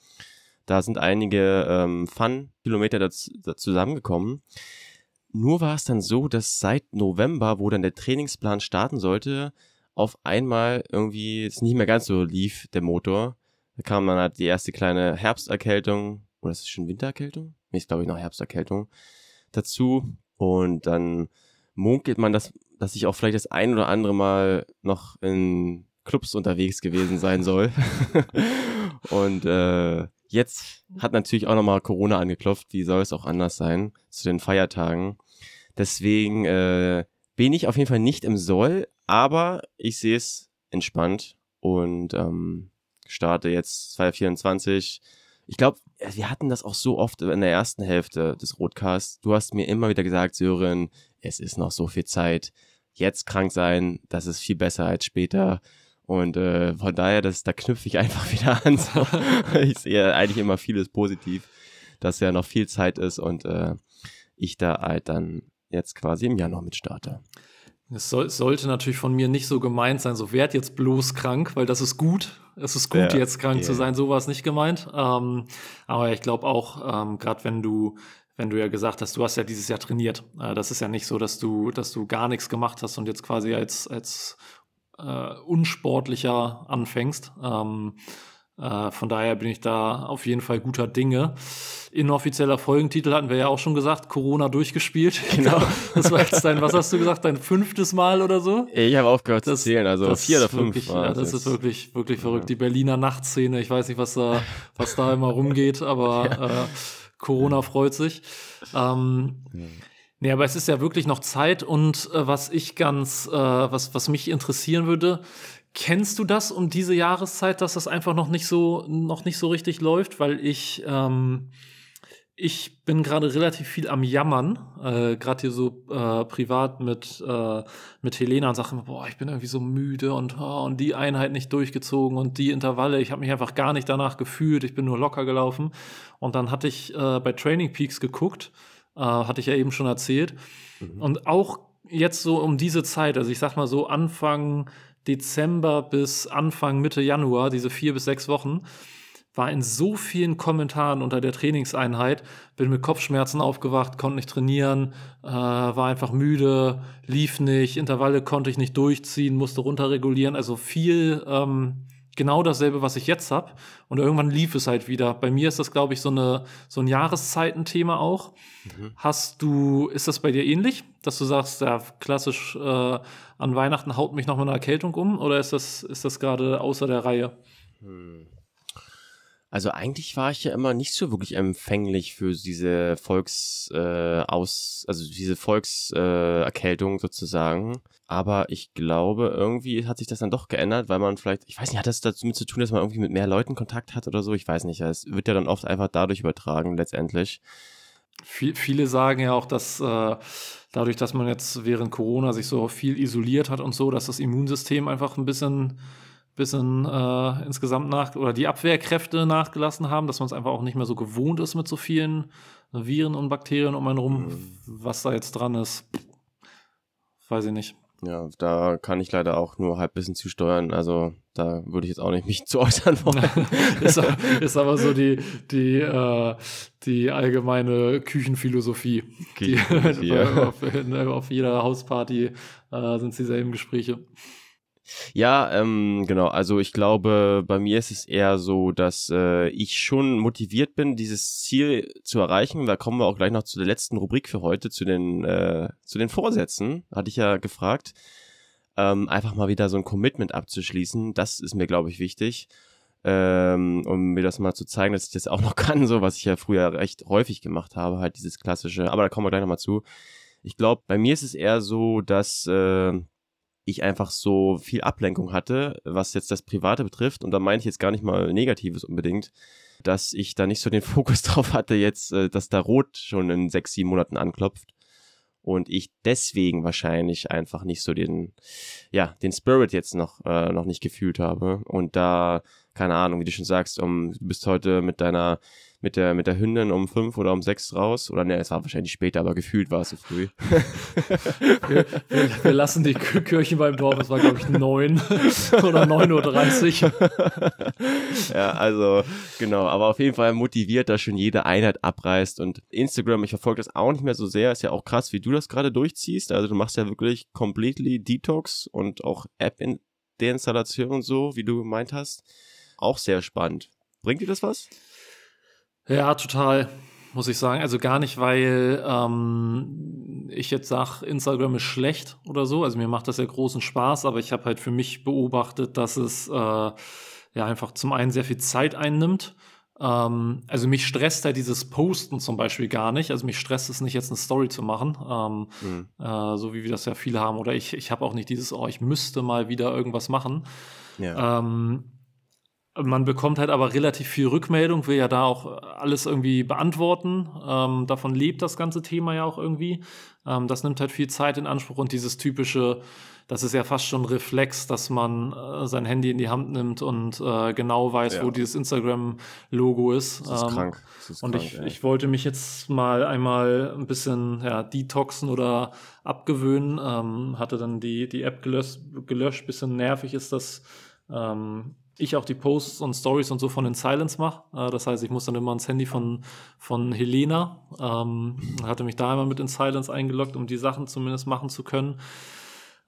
da sind einige ähm, Fun-Kilometer zusammengekommen. Nur war es dann so, dass seit November, wo dann der Trainingsplan starten sollte, auf einmal irgendwie es nicht mehr ganz so lief, der Motor. Da kam dann halt die erste kleine Herbsterkältung, oder ist es schon Wintererkältung? Nee, ist glaube ich noch Herbsterkältung dazu. Und dann munkelt man, dass, dass ich auch vielleicht das ein oder andere Mal noch in Clubs unterwegs gewesen sein soll. und äh, jetzt hat natürlich auch nochmal Corona angeklopft. Wie soll es auch anders sein zu den Feiertagen? Deswegen äh, bin ich auf jeden Fall nicht im Soll, aber ich sehe es entspannt und ähm, starte jetzt 2024. Ich glaube, wir hatten das auch so oft in der ersten Hälfte des Rotcasts. Du hast mir immer wieder gesagt, Sören, es ist noch so viel Zeit. Jetzt krank sein, das ist viel besser als später. Und äh, von daher, das, da knüpfe ich einfach wieder an. So. ich sehe eigentlich immer vieles positiv, dass ja noch viel Zeit ist und äh, ich da halt dann jetzt quasi im Januar mit starte. Es, soll, sollte natürlich von mir nicht so gemeint sein, so werd jetzt bloß krank, weil das ist gut. Es ist gut, ja, jetzt krank yeah. zu sein, so war es nicht gemeint. Ähm, aber ich glaube auch, ähm, gerade wenn du, wenn du ja gesagt hast, du hast ja dieses Jahr trainiert. Äh, das ist ja nicht so, dass du, dass du gar nichts gemacht hast und jetzt quasi als, als äh, unsportlicher anfängst. Ähm, äh, von daher bin ich da auf jeden Fall guter Dinge. Inoffizieller Folgentitel hatten wir ja auch schon gesagt, Corona durchgespielt. Genau. Das war jetzt dein, was hast du gesagt, dein fünftes Mal oder so? Ich habe aufgehört das, zu zählen, also vier oder fünf. Wirklich, ja, das ist wirklich, wirklich verrückt. Ja. Die Berliner Nachtszene, ich weiß nicht, was da, was da immer rumgeht, aber ja. äh, Corona freut sich. Ähm, Nee, aber es ist ja wirklich noch Zeit und äh, was ich ganz, äh, was, was mich interessieren würde, Kennst du das um diese Jahreszeit, dass das einfach noch nicht so, noch nicht so richtig läuft? Weil ich, ähm, ich bin gerade relativ viel am Jammern, äh, gerade hier so äh, privat mit, äh, mit Helena und sage boah, ich bin irgendwie so müde und, oh, und die Einheit nicht durchgezogen und die Intervalle, ich habe mich einfach gar nicht danach gefühlt, ich bin nur locker gelaufen. Und dann hatte ich äh, bei Training Peaks geguckt, äh, hatte ich ja eben schon erzählt. Mhm. Und auch jetzt so um diese Zeit, also ich sag mal so Anfang Dezember bis Anfang Mitte Januar, diese vier bis sechs Wochen, war in so vielen Kommentaren unter der Trainingseinheit, bin mit Kopfschmerzen aufgewacht, konnte nicht trainieren, äh, war einfach müde, lief nicht, Intervalle konnte ich nicht durchziehen, musste runterregulieren, also viel ähm, genau dasselbe, was ich jetzt habe. Und irgendwann lief es halt wieder. Bei mir ist das, glaube ich, so, eine, so ein Jahreszeitenthema auch. Mhm. Hast du, ist das bei dir ähnlich, dass du sagst, ja, klassisch äh, an Weihnachten haut mich noch mal eine Erkältung um? Oder ist das, ist das gerade außer der Reihe? Hm. Also eigentlich war ich ja immer nicht so wirklich empfänglich für diese Volks äh, aus, also diese Volkserkältung äh, sozusagen. Aber ich glaube, irgendwie hat sich das dann doch geändert, weil man vielleicht, ich weiß nicht, hat das damit zu tun, dass man irgendwie mit mehr Leuten Kontakt hat oder so? Ich weiß nicht. Es wird ja dann oft einfach dadurch übertragen, letztendlich. Viele sagen ja auch, dass äh, dadurch, dass man jetzt während Corona sich so viel isoliert hat und so, dass das Immunsystem einfach ein bisschen bisschen äh, insgesamt nach oder die Abwehrkräfte nachgelassen haben, dass man es einfach auch nicht mehr so gewohnt ist mit so vielen Viren und Bakterien um einen rum. Mhm. Was da jetzt dran ist, weiß ich nicht. Ja, da kann ich leider auch nur halb bisschen zusteuern. Also da würde ich jetzt auch nicht mich zu äußern wollen. ist, ist, aber so die, die, äh, die allgemeine Küchenphilosophie. Küchenphilosophie die, ja. auf, auf, jeder Hausparty äh, sind dieselben Gespräche. Ja, ähm, genau. Also ich glaube, bei mir ist es eher so, dass äh, ich schon motiviert bin, dieses Ziel zu erreichen. Da kommen wir auch gleich noch zu der letzten Rubrik für heute, zu den, äh, zu den Vorsätzen, hatte ich ja gefragt. Ähm, einfach mal wieder so ein Commitment abzuschließen, das ist mir, glaube ich, wichtig. Ähm, um mir das mal zu zeigen, dass ich das auch noch kann, so was ich ja früher recht häufig gemacht habe, halt dieses klassische, aber da kommen wir gleich nochmal zu. Ich glaube, bei mir ist es eher so, dass äh, ich einfach so viel Ablenkung hatte, was jetzt das Private betrifft. Und da meine ich jetzt gar nicht mal Negatives unbedingt, dass ich da nicht so den Fokus drauf hatte, jetzt, äh, dass da Rot schon in sechs, sieben Monaten anklopft. Und ich deswegen wahrscheinlich einfach nicht so den, ja, den Spirit jetzt noch, äh, noch nicht gefühlt habe. Und da, keine Ahnung, wie du schon sagst, um, du bist heute mit deiner mit der, mit der Hündin um fünf oder um sechs raus. Oder ne, es war wahrscheinlich später, aber gefühlt war es so früh. wir, wir, wir, lassen die Kirchen beim Dorf, es war glaube ich neun oder 9.30 Uhr. ja, also genau, aber auf jeden Fall motiviert, dass schon jede Einheit abreißt. Und Instagram, ich verfolge das auch nicht mehr so sehr. Ist ja auch krass, wie du das gerade durchziehst. Also du machst ja wirklich completely Detox und auch App-Deinstallation und so, wie du gemeint hast. Auch sehr spannend. Bringt dir das was? Ja, total, muss ich sagen. Also gar nicht, weil ähm, ich jetzt sage, Instagram ist schlecht oder so. Also mir macht das ja großen Spaß, aber ich habe halt für mich beobachtet, dass es äh, ja einfach zum einen sehr viel Zeit einnimmt. Ähm, also mich stresst ja dieses Posten zum Beispiel gar nicht. Also mich stresst es nicht, jetzt eine Story zu machen, ähm, mhm. äh, so wie wir das ja viele haben. Oder ich, ich habe auch nicht dieses, oh, ich müsste mal wieder irgendwas machen. Ja. Ähm, man bekommt halt aber relativ viel Rückmeldung, will ja da auch alles irgendwie beantworten. Ähm, davon lebt das ganze Thema ja auch irgendwie. Ähm, das nimmt halt viel Zeit in Anspruch und dieses typische, das ist ja fast schon ein Reflex, dass man äh, sein Handy in die Hand nimmt und äh, genau weiß, ja. wo dieses Instagram-Logo ist. Das ist ähm, krank. Das ist und krank, ich, ich wollte mich jetzt mal einmal ein bisschen ja, detoxen oder abgewöhnen. Ähm, hatte dann die, die App gelöscht, gelöscht. Bisschen nervig ist das. Ähm, ich auch die Posts und Stories und so von den Silence mache. Äh, das heißt, ich muss dann immer ans Handy von, von Helena. Ähm, hatte mich da einmal mit in Silence eingeloggt, um die Sachen zumindest machen zu können.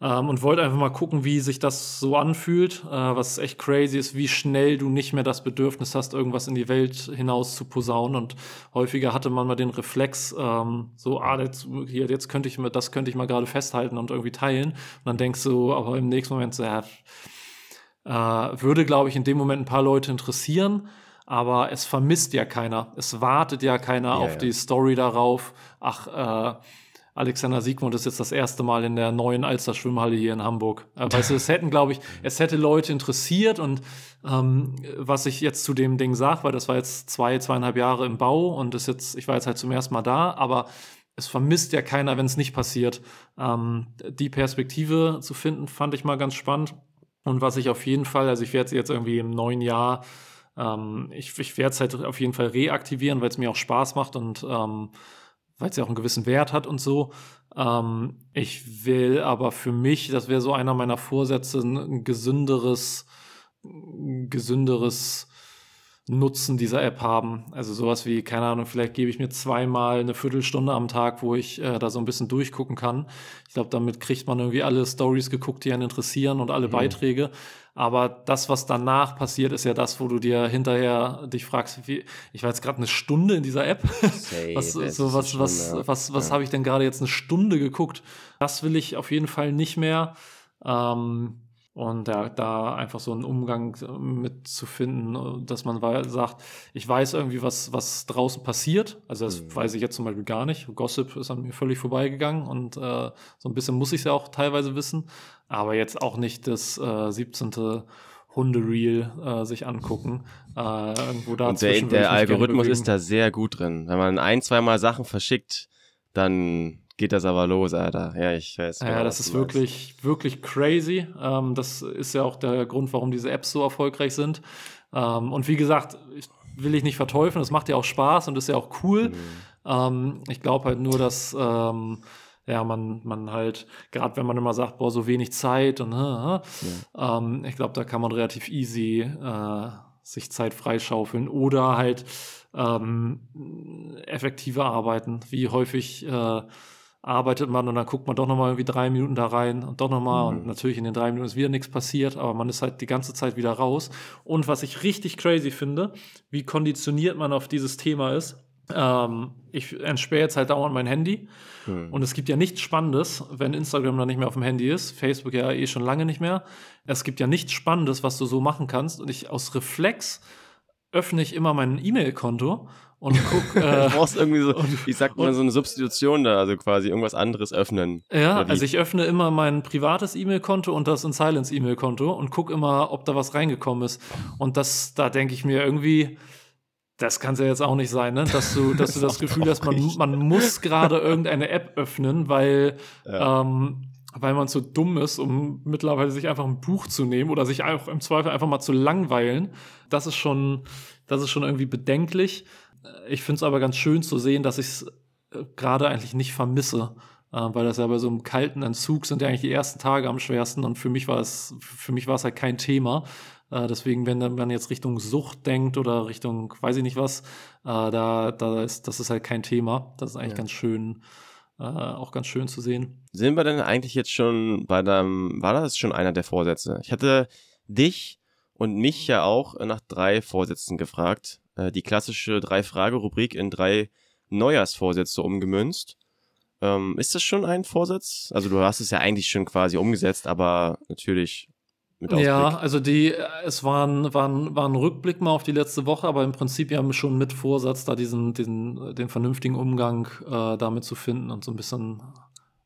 Ähm, und wollte einfach mal gucken, wie sich das so anfühlt. Äh, was echt crazy ist, wie schnell du nicht mehr das Bedürfnis hast, irgendwas in die Welt hinaus zu posaunen. Und häufiger hatte man mal den Reflex, ähm, so, ah, jetzt, hier, jetzt könnte ich mir, das könnte ich mal gerade festhalten und irgendwie teilen. Und dann denkst du, aber im nächsten Moment so, ja, äh, würde, glaube ich, in dem Moment ein paar Leute interessieren, aber es vermisst ja keiner. Es wartet ja keiner ja, auf ja. die Story darauf. Ach, äh, Alexander Siegmund ist jetzt das erste Mal in der neuen Alster Schwimmhalle hier in Hamburg. Äh, weißt du, es hätten, glaube ich, es hätte Leute interessiert und ähm, was ich jetzt zu dem Ding sage, weil das war jetzt zwei, zweieinhalb Jahre im Bau und ist jetzt, ich war jetzt halt zum ersten Mal da, aber es vermisst ja keiner, wenn es nicht passiert. Ähm, die Perspektive zu finden, fand ich mal ganz spannend. Und was ich auf jeden Fall, also ich werde es jetzt irgendwie im neuen Jahr, ähm, ich, ich werde es halt auf jeden Fall reaktivieren, weil es mir auch Spaß macht und ähm, weil es ja auch einen gewissen Wert hat und so. Ähm, ich will aber für mich, das wäre so einer meiner Vorsätze, ein gesünderes, gesünderes Nutzen dieser App haben. Also sowas wie, keine Ahnung, vielleicht gebe ich mir zweimal eine Viertelstunde am Tag, wo ich äh, da so ein bisschen durchgucken kann. Ich glaube, damit kriegt man irgendwie alle Stories geguckt, die einen interessieren und alle mhm. Beiträge. Aber das, was danach passiert, ist ja das, wo du dir hinterher dich fragst, wie, ich war jetzt gerade eine Stunde in dieser App. Say, was, so, was, was, was, was, was ja. habe ich denn gerade jetzt eine Stunde geguckt? Das will ich auf jeden Fall nicht mehr. Ähm, und ja, da einfach so einen Umgang äh, mit zu finden, äh, dass man sagt, ich weiß irgendwie, was, was draußen passiert. Also das mhm. weiß ich jetzt zum Beispiel gar nicht. Gossip ist an mir völlig vorbeigegangen und äh, so ein bisschen muss ich es ja auch teilweise wissen. Aber jetzt auch nicht das äh, 17. Hundereel äh, sich angucken. Äh, irgendwo da und der, der Algorithmus ist da sehr gut drin. Wenn man ein, zweimal Sachen verschickt, dann geht das aber los, Alter. Ja, ich weiß. Ja, das ist wirklich, wirklich crazy. Ähm, das ist ja auch der Grund, warum diese Apps so erfolgreich sind. Ähm, und wie gesagt, will ich nicht verteufeln, das macht ja auch Spaß und ist ja auch cool. Mhm. Ähm, ich glaube halt nur, dass ähm, ja, man, man halt, gerade wenn man immer sagt, boah, so wenig Zeit und äh, ja. ähm, ich glaube, da kann man relativ easy äh, sich Zeit freischaufeln oder halt ähm, effektiver arbeiten. Wie häufig äh, arbeitet man und dann guckt man doch nochmal irgendwie drei Minuten da rein und doch nochmal mhm. und natürlich in den drei Minuten ist wieder nichts passiert, aber man ist halt die ganze Zeit wieder raus. Und was ich richtig crazy finde, wie konditioniert man auf dieses Thema ist, ähm, ich entsperre jetzt halt dauernd mein Handy mhm. und es gibt ja nichts Spannendes, wenn Instagram dann nicht mehr auf dem Handy ist, Facebook ja eh schon lange nicht mehr. Es gibt ja nichts Spannendes, was du so machen kannst und ich aus Reflex öffne ich immer mein E-Mail-Konto und guck. Äh, du brauchst irgendwie so, und, ich sag mal, so eine Substitution da, also quasi irgendwas anderes öffnen. Ja, also ich öffne immer mein privates E-Mail-Konto und das in Silence E-Mail-Konto und guck immer, ob da was reingekommen ist. Und das, da denke ich mir irgendwie, das kann es ja jetzt auch nicht sein, ne? dass du, dass du das Gefühl hast, man, man muss gerade irgendeine App öffnen, weil, ja. ähm, weil man so dumm ist, um mittlerweile sich einfach ein Buch zu nehmen oder sich auch im Zweifel einfach mal zu langweilen. Das ist schon, das ist schon irgendwie bedenklich. Ich finde es aber ganz schön zu sehen, dass ich es äh, gerade eigentlich nicht vermisse, äh, weil das ja bei so einem kalten Entzug sind ja eigentlich die ersten Tage am schwersten und für mich war es, für mich war es halt kein Thema. Äh, deswegen, wenn man jetzt Richtung Sucht denkt oder Richtung, weiß ich nicht was, da, da ist, das ist halt kein Thema. Das ist eigentlich ja. ganz schön, äh, auch ganz schön zu sehen. Sind wir denn eigentlich jetzt schon bei deinem, war das schon einer der Vorsätze? Ich hatte dich und mich ja auch nach drei Vorsätzen gefragt äh, die klassische Drei-Frage-Rubrik in drei Neujahrsvorsätze umgemünzt. Ähm, ist das schon ein Vorsatz? Also du hast es ja eigentlich schon quasi umgesetzt, aber natürlich mit Ausblick. Ja, also die, es war ein, war, ein, war ein Rückblick mal auf die letzte Woche, aber im Prinzip ja schon mit Vorsatz, da diesen, diesen, den vernünftigen Umgang äh, damit zu finden und so ein bisschen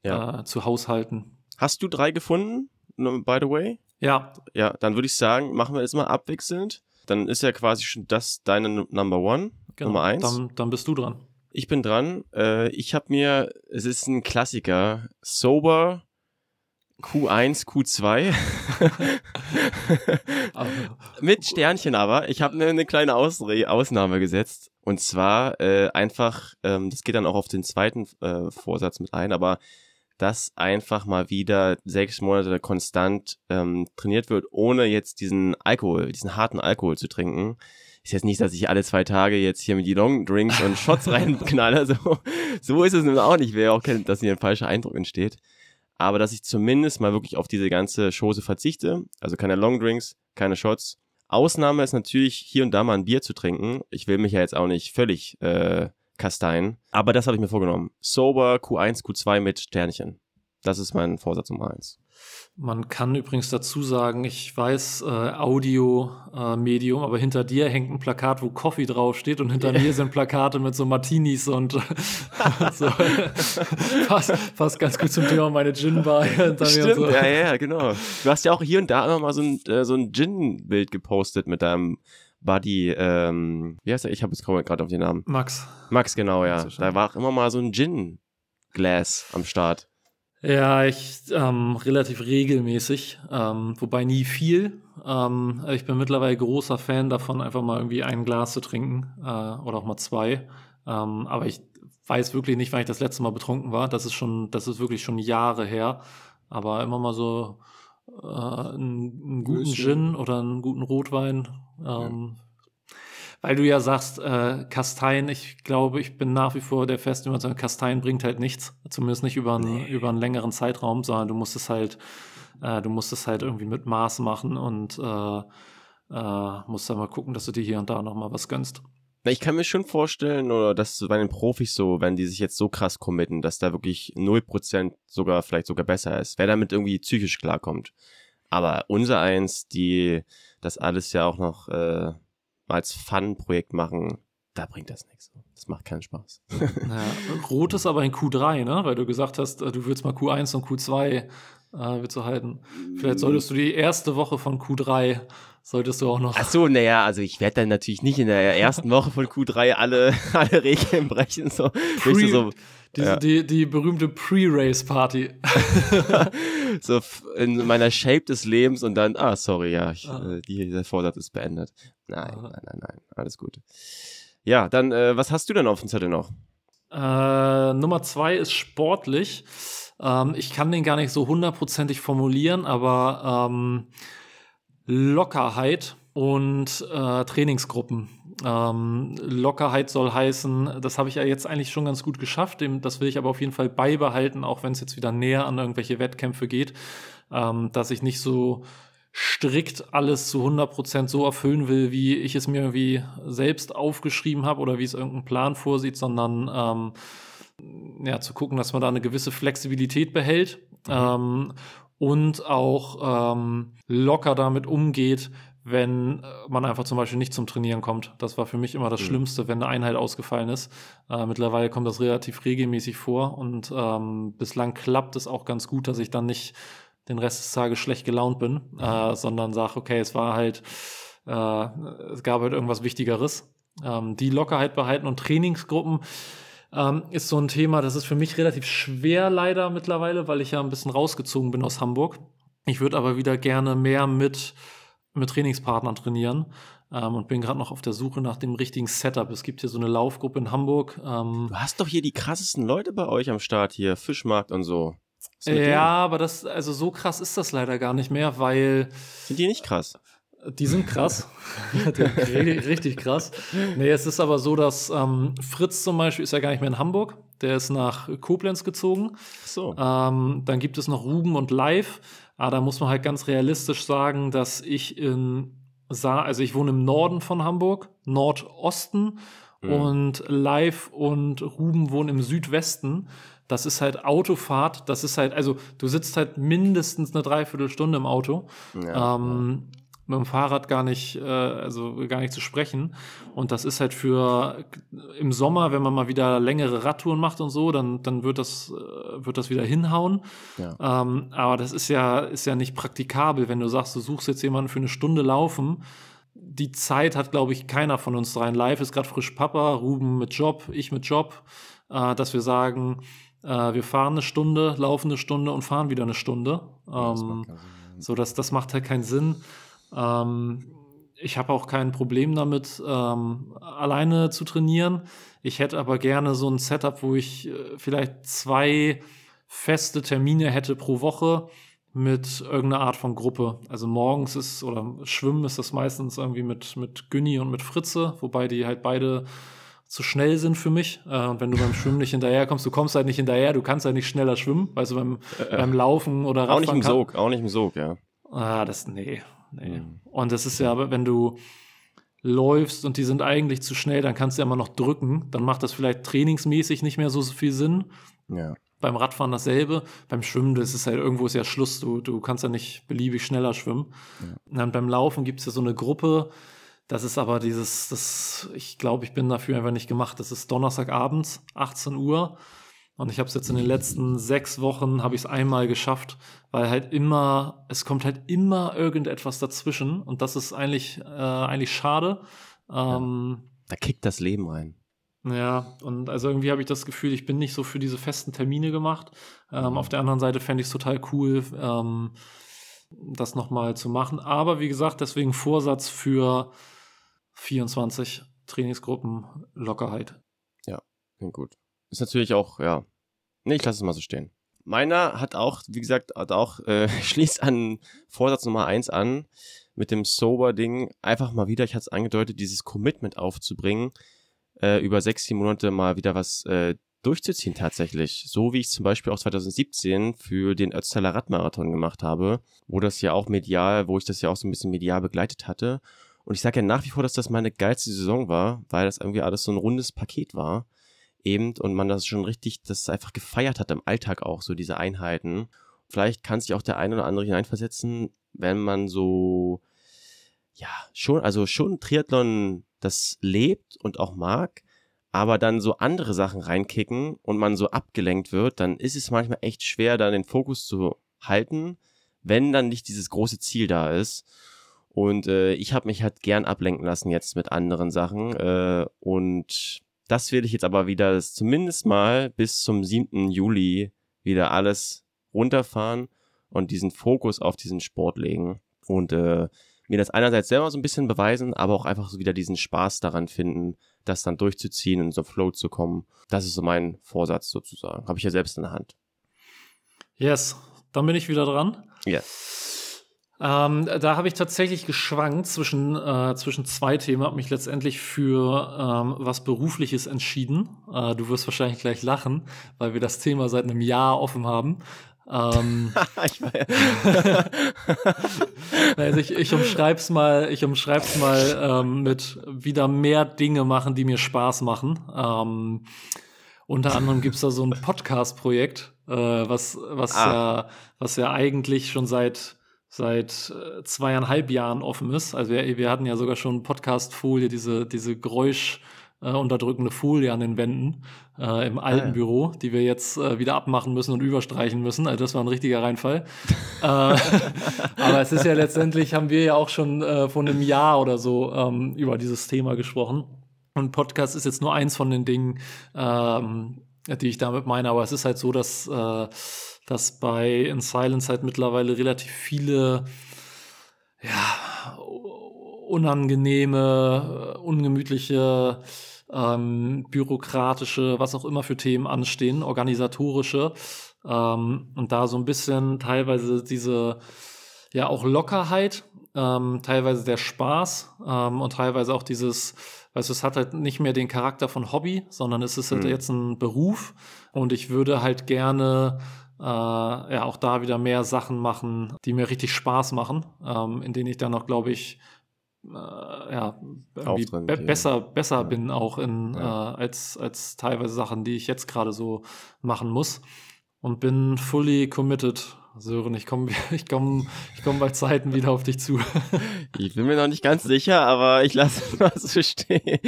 ja. äh, zu haushalten. Hast du drei gefunden, by the way? Ja. Ja, dann würde ich sagen, machen wir jetzt mal abwechselnd. Dann ist ja quasi schon das deine Number One, genau, Nummer eins. Dann, dann bist du dran. Ich bin dran. Äh, ich habe mir, es ist ein Klassiker, Sober Q1, Q2. Mit Sternchen aber. Ich habe eine, eine kleine Ausre Ausnahme gesetzt. Und zwar äh, einfach, ähm, das geht dann auch auf den zweiten äh, Vorsatz mit ein, aber dass einfach mal wieder sechs Monate konstant ähm, trainiert wird, ohne jetzt diesen Alkohol, diesen harten Alkohol zu trinken. Ist jetzt nicht, dass ich alle zwei Tage jetzt hier mit die Long Drinks und Shots reinknalle. So, so ist es nun auch nicht. Wer auch kennt, dass hier ein falscher Eindruck entsteht. Aber dass ich zumindest mal wirklich auf diese ganze Chose verzichte. Also keine Long Drinks, keine Shots. Ausnahme ist natürlich hier und da mal ein Bier zu trinken. Ich will mich ja jetzt auch nicht völlig äh, kasteien. Aber das habe ich mir vorgenommen. Sober Q1, Q2 mit Sternchen. Das ist mein Vorsatz Nummer eins. Man kann übrigens dazu sagen, ich weiß äh, Audio-Medium, äh, aber hinter dir hängt ein Plakat, wo Coffee draufsteht und hinter mir sind Plakate mit so Martinis und so. passt, passt ganz gut zum Thema meine Gin-Bar Stimmt. So. Ja, ja, genau. Du hast ja auch hier und da immer mal so ein, äh, so ein Gin-Bild gepostet mit deinem Buddy, ähm, wie heißt er? Ich habe jetzt gerade auf den Namen. Max. Max, genau, ja. Da war auch immer mal so ein Gin-Glas am Start. Ja, ich ähm, relativ regelmäßig, ähm, wobei nie viel. Ähm, ich bin mittlerweile großer Fan davon, einfach mal irgendwie ein Glas zu trinken äh, oder auch mal zwei. Ähm, aber ich weiß wirklich nicht, wann ich das letzte Mal betrunken war. Das ist schon, das ist wirklich schon Jahre her. Aber immer mal so äh, einen, einen guten Gin oder einen guten Rotwein ähm, weil du ja sagst, äh, Kastein, ich glaube, ich bin nach wie vor der festen Überzeugung, Kastein bringt halt nichts. Zumindest nicht über, einen, nee. über einen längeren Zeitraum, sondern du musst es halt, äh, du musst es halt irgendwie mit Maß machen und äh, äh, musst dann mal gucken, dass du dir hier und da nochmal was gönnst. Ich kann mir schon vorstellen, oder dass bei den Profis so, wenn die sich jetzt so krass committen, dass da wirklich 0% sogar, vielleicht sogar besser ist, wer damit irgendwie psychisch klarkommt. Aber unser eins, die das alles ja auch noch äh, als Fun-Projekt machen, da bringt das nichts. Das macht keinen Spaß. Naja, Rot ist aber in Q3, ne? Weil du gesagt hast, äh, du willst mal Q1 und Q2 äh, willst du halten. Vielleicht solltest du die erste Woche von Q3 solltest du auch noch. Ach so, naja, also ich werde dann natürlich nicht in der ersten Woche von Q3 alle, alle Regeln brechen. So, Pre, so die, ja. die, die berühmte Pre-Race-Party. so in meiner Shape des Lebens und dann, ah, sorry, ja, ich, ah. äh, die, der Vorsatz ist beendet. Nein, ah. nein, nein, nein, alles gut. Ja, dann, äh, was hast du denn auf dem Zettel noch? Äh, Nummer zwei ist sportlich. Ähm, ich kann den gar nicht so hundertprozentig formulieren, aber ähm, Lockerheit und äh, Trainingsgruppen. Ähm, Lockerheit soll heißen, das habe ich ja jetzt eigentlich schon ganz gut geschafft. Das will ich aber auf jeden Fall beibehalten, auch wenn es jetzt wieder näher an irgendwelche Wettkämpfe geht, ähm, dass ich nicht so strikt alles zu 100% so erfüllen will, wie ich es mir irgendwie selbst aufgeschrieben habe oder wie es irgendein Plan vorsieht, sondern ähm, ja, zu gucken, dass man da eine gewisse Flexibilität behält mhm. ähm, und auch ähm, locker damit umgeht, wenn äh, man einfach zum Beispiel nicht zum Trainieren kommt. Das war für mich immer das mhm. Schlimmste, wenn eine Einheit ausgefallen ist. Äh, mittlerweile kommt das relativ regelmäßig vor und ähm, bislang klappt es auch ganz gut, dass ich dann nicht den Rest des Tages schlecht gelaunt bin, äh, sondern sage, okay, es war halt, äh, es gab halt irgendwas Wichtigeres. Ähm, die Lockerheit behalten und Trainingsgruppen ähm, ist so ein Thema, das ist für mich relativ schwer leider mittlerweile, weil ich ja ein bisschen rausgezogen bin aus Hamburg. Ich würde aber wieder gerne mehr mit mit Trainingspartnern trainieren ähm, und bin gerade noch auf der Suche nach dem richtigen Setup. Es gibt hier so eine Laufgruppe in Hamburg. Ähm, du hast doch hier die krassesten Leute bei euch am Start hier, Fischmarkt und so. Ja, denen? aber das, also so krass ist das leider gar nicht mehr, weil. Sind die nicht krass? Die sind krass. richtig krass. Nee, es ist aber so, dass ähm, Fritz zum Beispiel ist ja gar nicht mehr in Hamburg. Der ist nach Koblenz gezogen. So. Ähm, dann gibt es noch Ruben und Live. Aber da muss man halt ganz realistisch sagen, dass ich in Sa also ich wohne im Norden von Hamburg, Nordosten mhm. und Live und Ruben wohnen im Südwesten. Das ist halt Autofahrt, das ist halt, also du sitzt halt mindestens eine Dreiviertelstunde im Auto. Ja, ähm, ja mit dem Fahrrad gar nicht, äh, also gar nicht zu sprechen. Und das ist halt für im Sommer, wenn man mal wieder längere Radtouren macht und so, dann, dann wird das, äh, wird das wieder hinhauen. Ja. Ähm, aber das ist ja, ist ja nicht praktikabel, wenn du sagst, du suchst jetzt jemanden für eine Stunde laufen. Die Zeit hat, glaube ich, keiner von uns dreien. Live ist gerade frisch Papa, Ruben mit Job, ich mit Job, äh, dass wir sagen, Äh, wir fahren eine Stunde, laufen eine Stunde und fahren wieder eine Stunde. Ähm, so, das, das macht halt keinen Sinn. Ähm, ich habe auch kein Problem damit, ähm, alleine zu trainieren. Ich hätte aber gerne so ein Setup, wo ich äh, vielleicht zwei feste Termine hätte pro Woche mit irgendeiner Art von Gruppe. Also morgens ist oder Schwimmen ist das meistens irgendwie mit, mit Günni und mit Fritze, wobei die halt beide zu schnell sind für mich. Äh, und wenn du beim Schwimmen nicht hinterherkommst, du kommst halt nicht hinterher, du kannst halt nicht schneller schwimmen, weißt du, beim, äh, beim Laufen oder Radfahren. Auch nicht im Sog, auch nicht im Sog, ja. Ah, das, nee, nee. Mhm. Und das ist ja, wenn du läufst und die sind eigentlich zu schnell, dann kannst du ja immer noch drücken. Dann macht das vielleicht trainingsmäßig nicht mehr so viel Sinn. Ja. Beim Radfahren dasselbe. Beim Schwimmen, das ist halt irgendwo ist ja Schluss. Du, du kannst ja nicht beliebig schneller schwimmen. Ja. Und beim Laufen gibt es ja so eine Gruppe. Das ist aber dieses, das, ich glaube, ich bin dafür einfach nicht gemacht. Das ist Donnerstagabends, 18 Uhr. Und ich habe es jetzt in den letzten sechs Wochen, habe ich es einmal geschafft, weil halt immer, es kommt halt immer irgendetwas dazwischen. Und das ist eigentlich, äh, eigentlich schade. Ähm, ja, da kickt das Leben rein. Ja, und also irgendwie habe ich das Gefühl, ich bin nicht so für diese festen Termine gemacht. Ähm. Auf der anderen Seite fände ich es total cool, ähm, das nochmal zu machen. Aber wie gesagt, deswegen Vorsatz für 24 Trainingsgruppen Lockerheit. Ja, klingt gut. Ist natürlich auch, ja. Nee, ich lasse es mal so stehen. Meiner hat auch, wie gesagt, hat auch, äh, schließt an Vorsatz Nummer eins an, mit dem Sober-Ding einfach mal wieder, ich hatte es angedeutet, dieses Commitment aufzubringen, äh, über sechs, sieben Monate mal wieder was äh, durchzuziehen tatsächlich. So wie ich zum Beispiel auch 2017 für den Ötztaler Radmarathon gemacht habe, wo das ja auch medial, wo ich das ja auch so ein bisschen medial begleitet hatte. Und ich sage ja nach wie vor, dass das meine geilste Saison war, weil das irgendwie alles so ein rundes Paket war. Eben, und man das schon richtig, das einfach gefeiert hat im Alltag auch, so diese Einheiten. Vielleicht kann sich auch der eine oder andere hineinversetzen, wenn man so, ja, schon, also schon Triathlon das lebt und auch mag, aber dann so andere Sachen reinkicken und man so abgelenkt wird, dann ist es manchmal echt schwer, da den Fokus zu halten, wenn dann nicht dieses große Ziel da ist. Und äh, ich habe mich halt gern ablenken lassen jetzt mit anderen Sachen. Äh, und das will ich jetzt aber wieder zumindest mal bis zum 7. Juli wieder alles runterfahren und diesen Fokus auf diesen Sport legen. Und äh, mir das einerseits selber so ein bisschen beweisen, aber auch einfach so wieder diesen Spaß daran finden, das dann durchzuziehen und so Flow zu kommen. Das ist so mein Vorsatz sozusagen. Habe ich ja selbst in der Hand. Yes, dann bin ich wieder dran. Ja. Ähm, da habe ich tatsächlich geschwankt zwischen, äh, zwischen zwei Themen, habe mich letztendlich für ähm, was Berufliches entschieden. Äh, du wirst wahrscheinlich gleich lachen, weil wir das Thema seit einem Jahr offen haben. Ähm, also ich, ich umschreib's mal, ich umschreib's mal ähm, mit wieder mehr Dinge machen, die mir Spaß machen. Ähm, unter anderem gibt's da so ein Podcast-Projekt, äh, was, was ah. ja, was ja eigentlich schon seit seit äh, zweieinhalb Jahren offen ist. Also wir, wir hatten ja sogar schon Podcast-Folie, diese, diese Geräusch, äh, unterdrückende Folie an den Wänden äh, im alten ah, ja. Büro, die wir jetzt äh, wieder abmachen müssen und überstreichen müssen. Also das war ein richtiger Reinfall. äh, aber es ist ja letztendlich, haben wir ja auch schon äh, vor einem Jahr oder so ähm, über dieses Thema gesprochen. Und Podcast ist jetzt nur eins von den Dingen, ähm, die ich damit meine. Aber es ist halt so, dass äh, dass bei In Silence halt mittlerweile relativ viele ja, unangenehme, ungemütliche, ähm, bürokratische, was auch immer für Themen anstehen, organisatorische. Ähm, und da so ein bisschen teilweise diese, ja, auch Lockerheit, ähm, teilweise der Spaß ähm, und teilweise auch dieses, weißt du, es hat halt nicht mehr den Charakter von Hobby, sondern es ist halt mhm. jetzt ein Beruf und ich würde halt gerne äh, ja auch da wieder mehr Sachen machen, die mir richtig Spaß machen, ähm, in denen ich dann auch, glaube ich, äh, ja, be besser, besser ja. bin auch in, ja. äh, als, als teilweise Sachen, die ich jetzt gerade so machen muss. Und bin fully committed Sören, ich komme ich komm, ich komm bei Zeiten wieder auf dich zu. ich bin mir noch nicht ganz sicher, aber ich lasse es mal so stehen.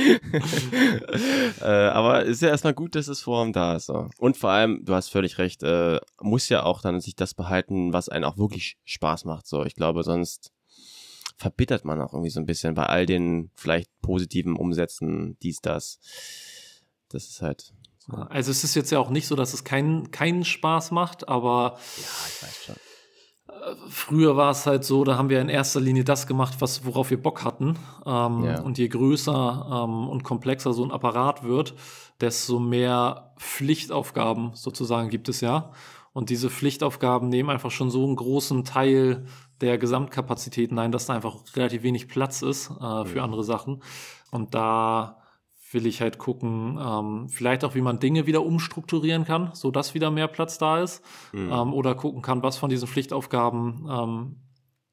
äh, aber ist ja erstmal gut, dass es Form da ist. So. Und vor allem, du hast völlig recht, äh, muss ja auch dann sich das behalten, was einen auch wirklich Spaß macht. So, ich glaube, sonst verbittert man auch irgendwie so ein bisschen bei all den vielleicht positiven Umsätzen, dies, das. Das ist halt Also es ist jetzt ja auch nicht so, dass es keinen, keinen Spaß macht, aber Ja, ich weiß schon. früher war es halt so, da haben wir in erster Linie das gemacht, was, worauf wir Bock hatten. Ähm, Ja. Und je größer ähm, und komplexer so ein Apparat wird, desto mehr Pflichtaufgaben sozusagen gibt es ja. Und diese Pflichtaufgaben nehmen einfach schon so einen großen Teil der Gesamtkapazitäten ein, dass da einfach relativ wenig Platz ist äh, für andere Sachen. Und da will ich halt gucken, ähm, vielleicht auch, wie man Dinge wieder umstrukturieren kann, sodass wieder mehr Platz da ist. Mhm. Ähm, oder gucken kann, was von diesen Pflichtaufgaben, ähm,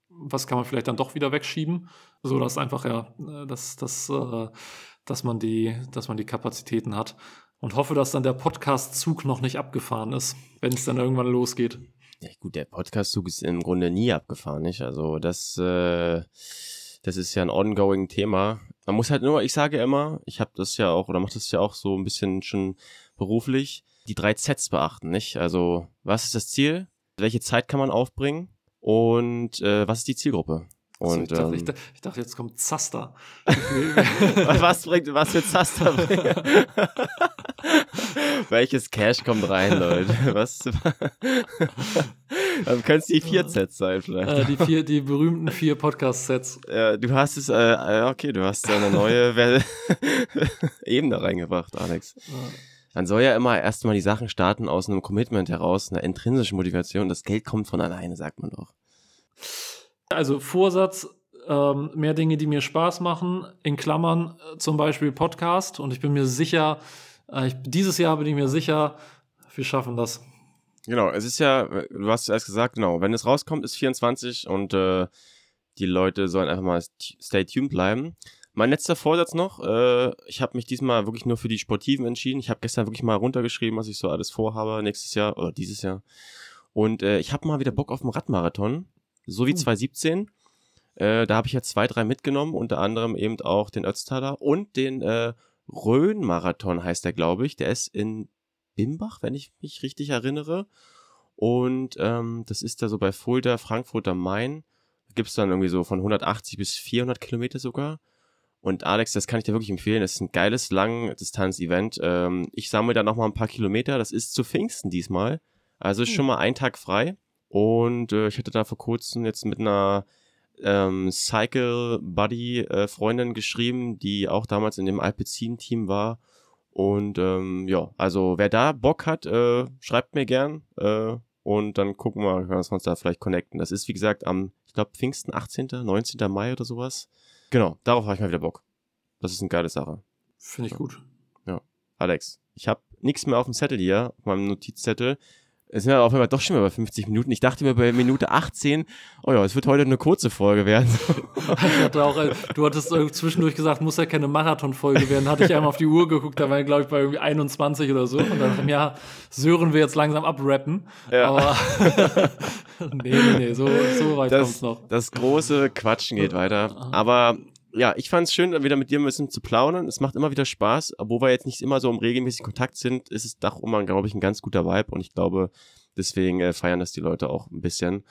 was kann man vielleicht dann doch wieder wegschieben, sodass einfach ja, äh, dass, dass, äh, dass, man die, dass man die Kapazitäten hat. Und hoffe, dass dann der Podcast-Zug noch nicht abgefahren ist, wenn es dann irgendwann losgeht. Ja, gut, der Podcast-Zug ist im Grunde nie abgefahren, nicht? Also das, äh, das ist ja ein ongoing Thema. Man muss halt nur, ich sage immer, ich habe das ja auch oder mache das ja auch so ein bisschen schon beruflich, die drei Zs beachten, nicht? Also was ist das Ziel? Welche Zeit kann man aufbringen? Und äh, was ist die Zielgruppe? Also Und ich, dachte, ich, ähm, dachte, ich dachte, jetzt kommt Zaster. was bringt, was für Zaster bringen? Welches Cash kommt rein, Leute? Was? Dann können es die vier Sets sein, vielleicht. äh, die, vier, die berühmten vier Podcast-Sets. Ja, du hast es, äh, äh, okay, du hast eine neue Ebene reingebracht, Alex. Man soll ja immer erstmal die Sachen starten aus einem Commitment heraus, einer intrinsischen Motivation. Das Geld kommt von alleine, sagt man doch. Also Vorsatz, ähm, mehr Dinge, die mir Spaß machen, in Klammern äh, zum Beispiel Podcast. Und ich bin mir sicher, äh, ich, dieses Jahr bin ich mir sicher, wir schaffen das. Genau, es ist ja, du hast es erst gesagt, genau, wenn es rauskommt, ist 24 und äh, die Leute sollen einfach mal st- stay tuned bleiben. Mein letzter Vorsatz noch, äh, ich habe mich diesmal wirklich nur für die Sportiven entschieden. Ich habe gestern wirklich mal runtergeschrieben, was ich so alles vorhabe nächstes Jahr oder dieses Jahr. Und äh, ich habe mal wieder Bock auf einen Radmarathon, so wie Hm. 2017. Äh, da habe ich ja zwei, drei mitgenommen, unter anderem eben auch den Ötztaler und den äh, Rhön-Marathon heißt der, glaube ich. Der ist in Bimbach, wenn ich mich richtig erinnere. Und ähm, das ist da so bei Fulda, Frankfurt am Main. Da gibt es dann irgendwie so von 180 bis 400 Kilometer sogar. Und Alex, das kann ich dir wirklich empfehlen. Das ist ein geiles Langdistanz-Event. Ähm, ich sammle da nochmal ein paar Kilometer. Das ist zu Pfingsten diesmal. Also ist Hm. schon mal ein Tag frei. Und äh, ich hatte da vor kurzem jetzt mit einer ähm, Cycle Buddy äh, Freundin geschrieben, die auch damals in dem Alpecin-Team war. Und ähm, ja, also wer da Bock hat, äh, schreibt mir gern. Äh, und dann gucken wir, können wir uns da vielleicht connecten. Das ist, wie gesagt, am, ich glaube, Pfingsten 18., 19. Mai oder sowas. Genau, darauf habe ich mal wieder Bock. Das ist eine geile Sache. Finde ich gut. Alex, ich habe nichts mehr auf dem Zettel hier, auf meinem Notizzettel. Es sind ja auf einmal doch schon mal bei 50 Minuten. Ich dachte mir bei Minute 18, oh ja, es wird heute eine kurze Folge werden. Ich hatte auch, äh, du hattest zwischendurch gesagt, muss ja keine Marathonfolge werden. Hatte ich einmal auf die Uhr geguckt, da war ich, glaube ich, bei irgendwie 21 oder so. Und dann dachte ich mir, ja, Sören wir jetzt langsam abrappen. Ja. Aber nee, nee, nee, so, so weit kommt's das, noch. das große Quatschen geht weiter. Aber ja, ich fand es schön, wieder mit dir ein bisschen zu plaudern. Es macht immer wieder Spaß. Obwohl wir jetzt nicht immer so im regelmäßigen Kontakt sind, ist es doch immer, glaube ich, ein ganz guter Vibe. Und ich glaube, deswegen äh, feiern das die Leute auch ein bisschen.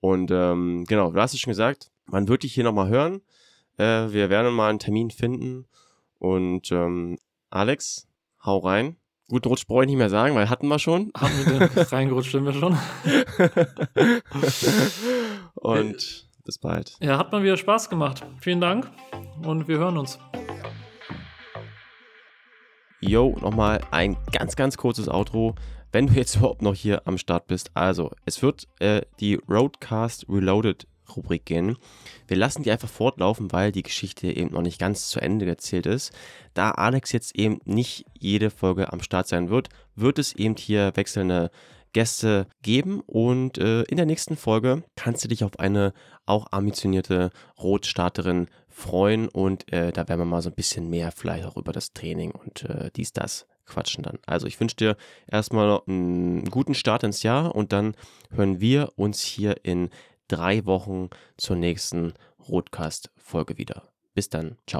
Und ähm, genau, du hast es schon gesagt, man wird dich hier nochmal hören. Äh, wir werden mal einen Termin finden. Und ähm, Alex, hau rein. Guten Rutsch brauche ich nicht mehr sagen, weil hatten wir schon. Haben wir reingerutscht, sind wir schon. Und bis bald. Ja, hat mal wieder Spaß gemacht. Vielen Dank und wir hören uns. Yo, nochmal ein ganz, ganz kurzes Outro. Wenn du jetzt überhaupt noch hier am Start bist. Also, es wird äh, die Roadcast Reloaded Rubrik gehen. Wir lassen die einfach fortlaufen, weil die Geschichte eben noch nicht ganz zu Ende erzählt ist. Da Alex jetzt eben nicht jede Folge am Start sein wird, wird es eben hier wechselnde Gäste geben und äh, in der nächsten Folge kannst du dich auf eine auch ambitionierte Rotstarterin freuen und äh, da werden wir mal so ein bisschen mehr vielleicht auch über das Training und äh, dies, das quatschen dann. Also ich wünsche dir erstmal einen guten Start ins Jahr und dann hören wir uns hier in drei Wochen zur nächsten Rotcast-Folge wieder. Bis dann, ciao.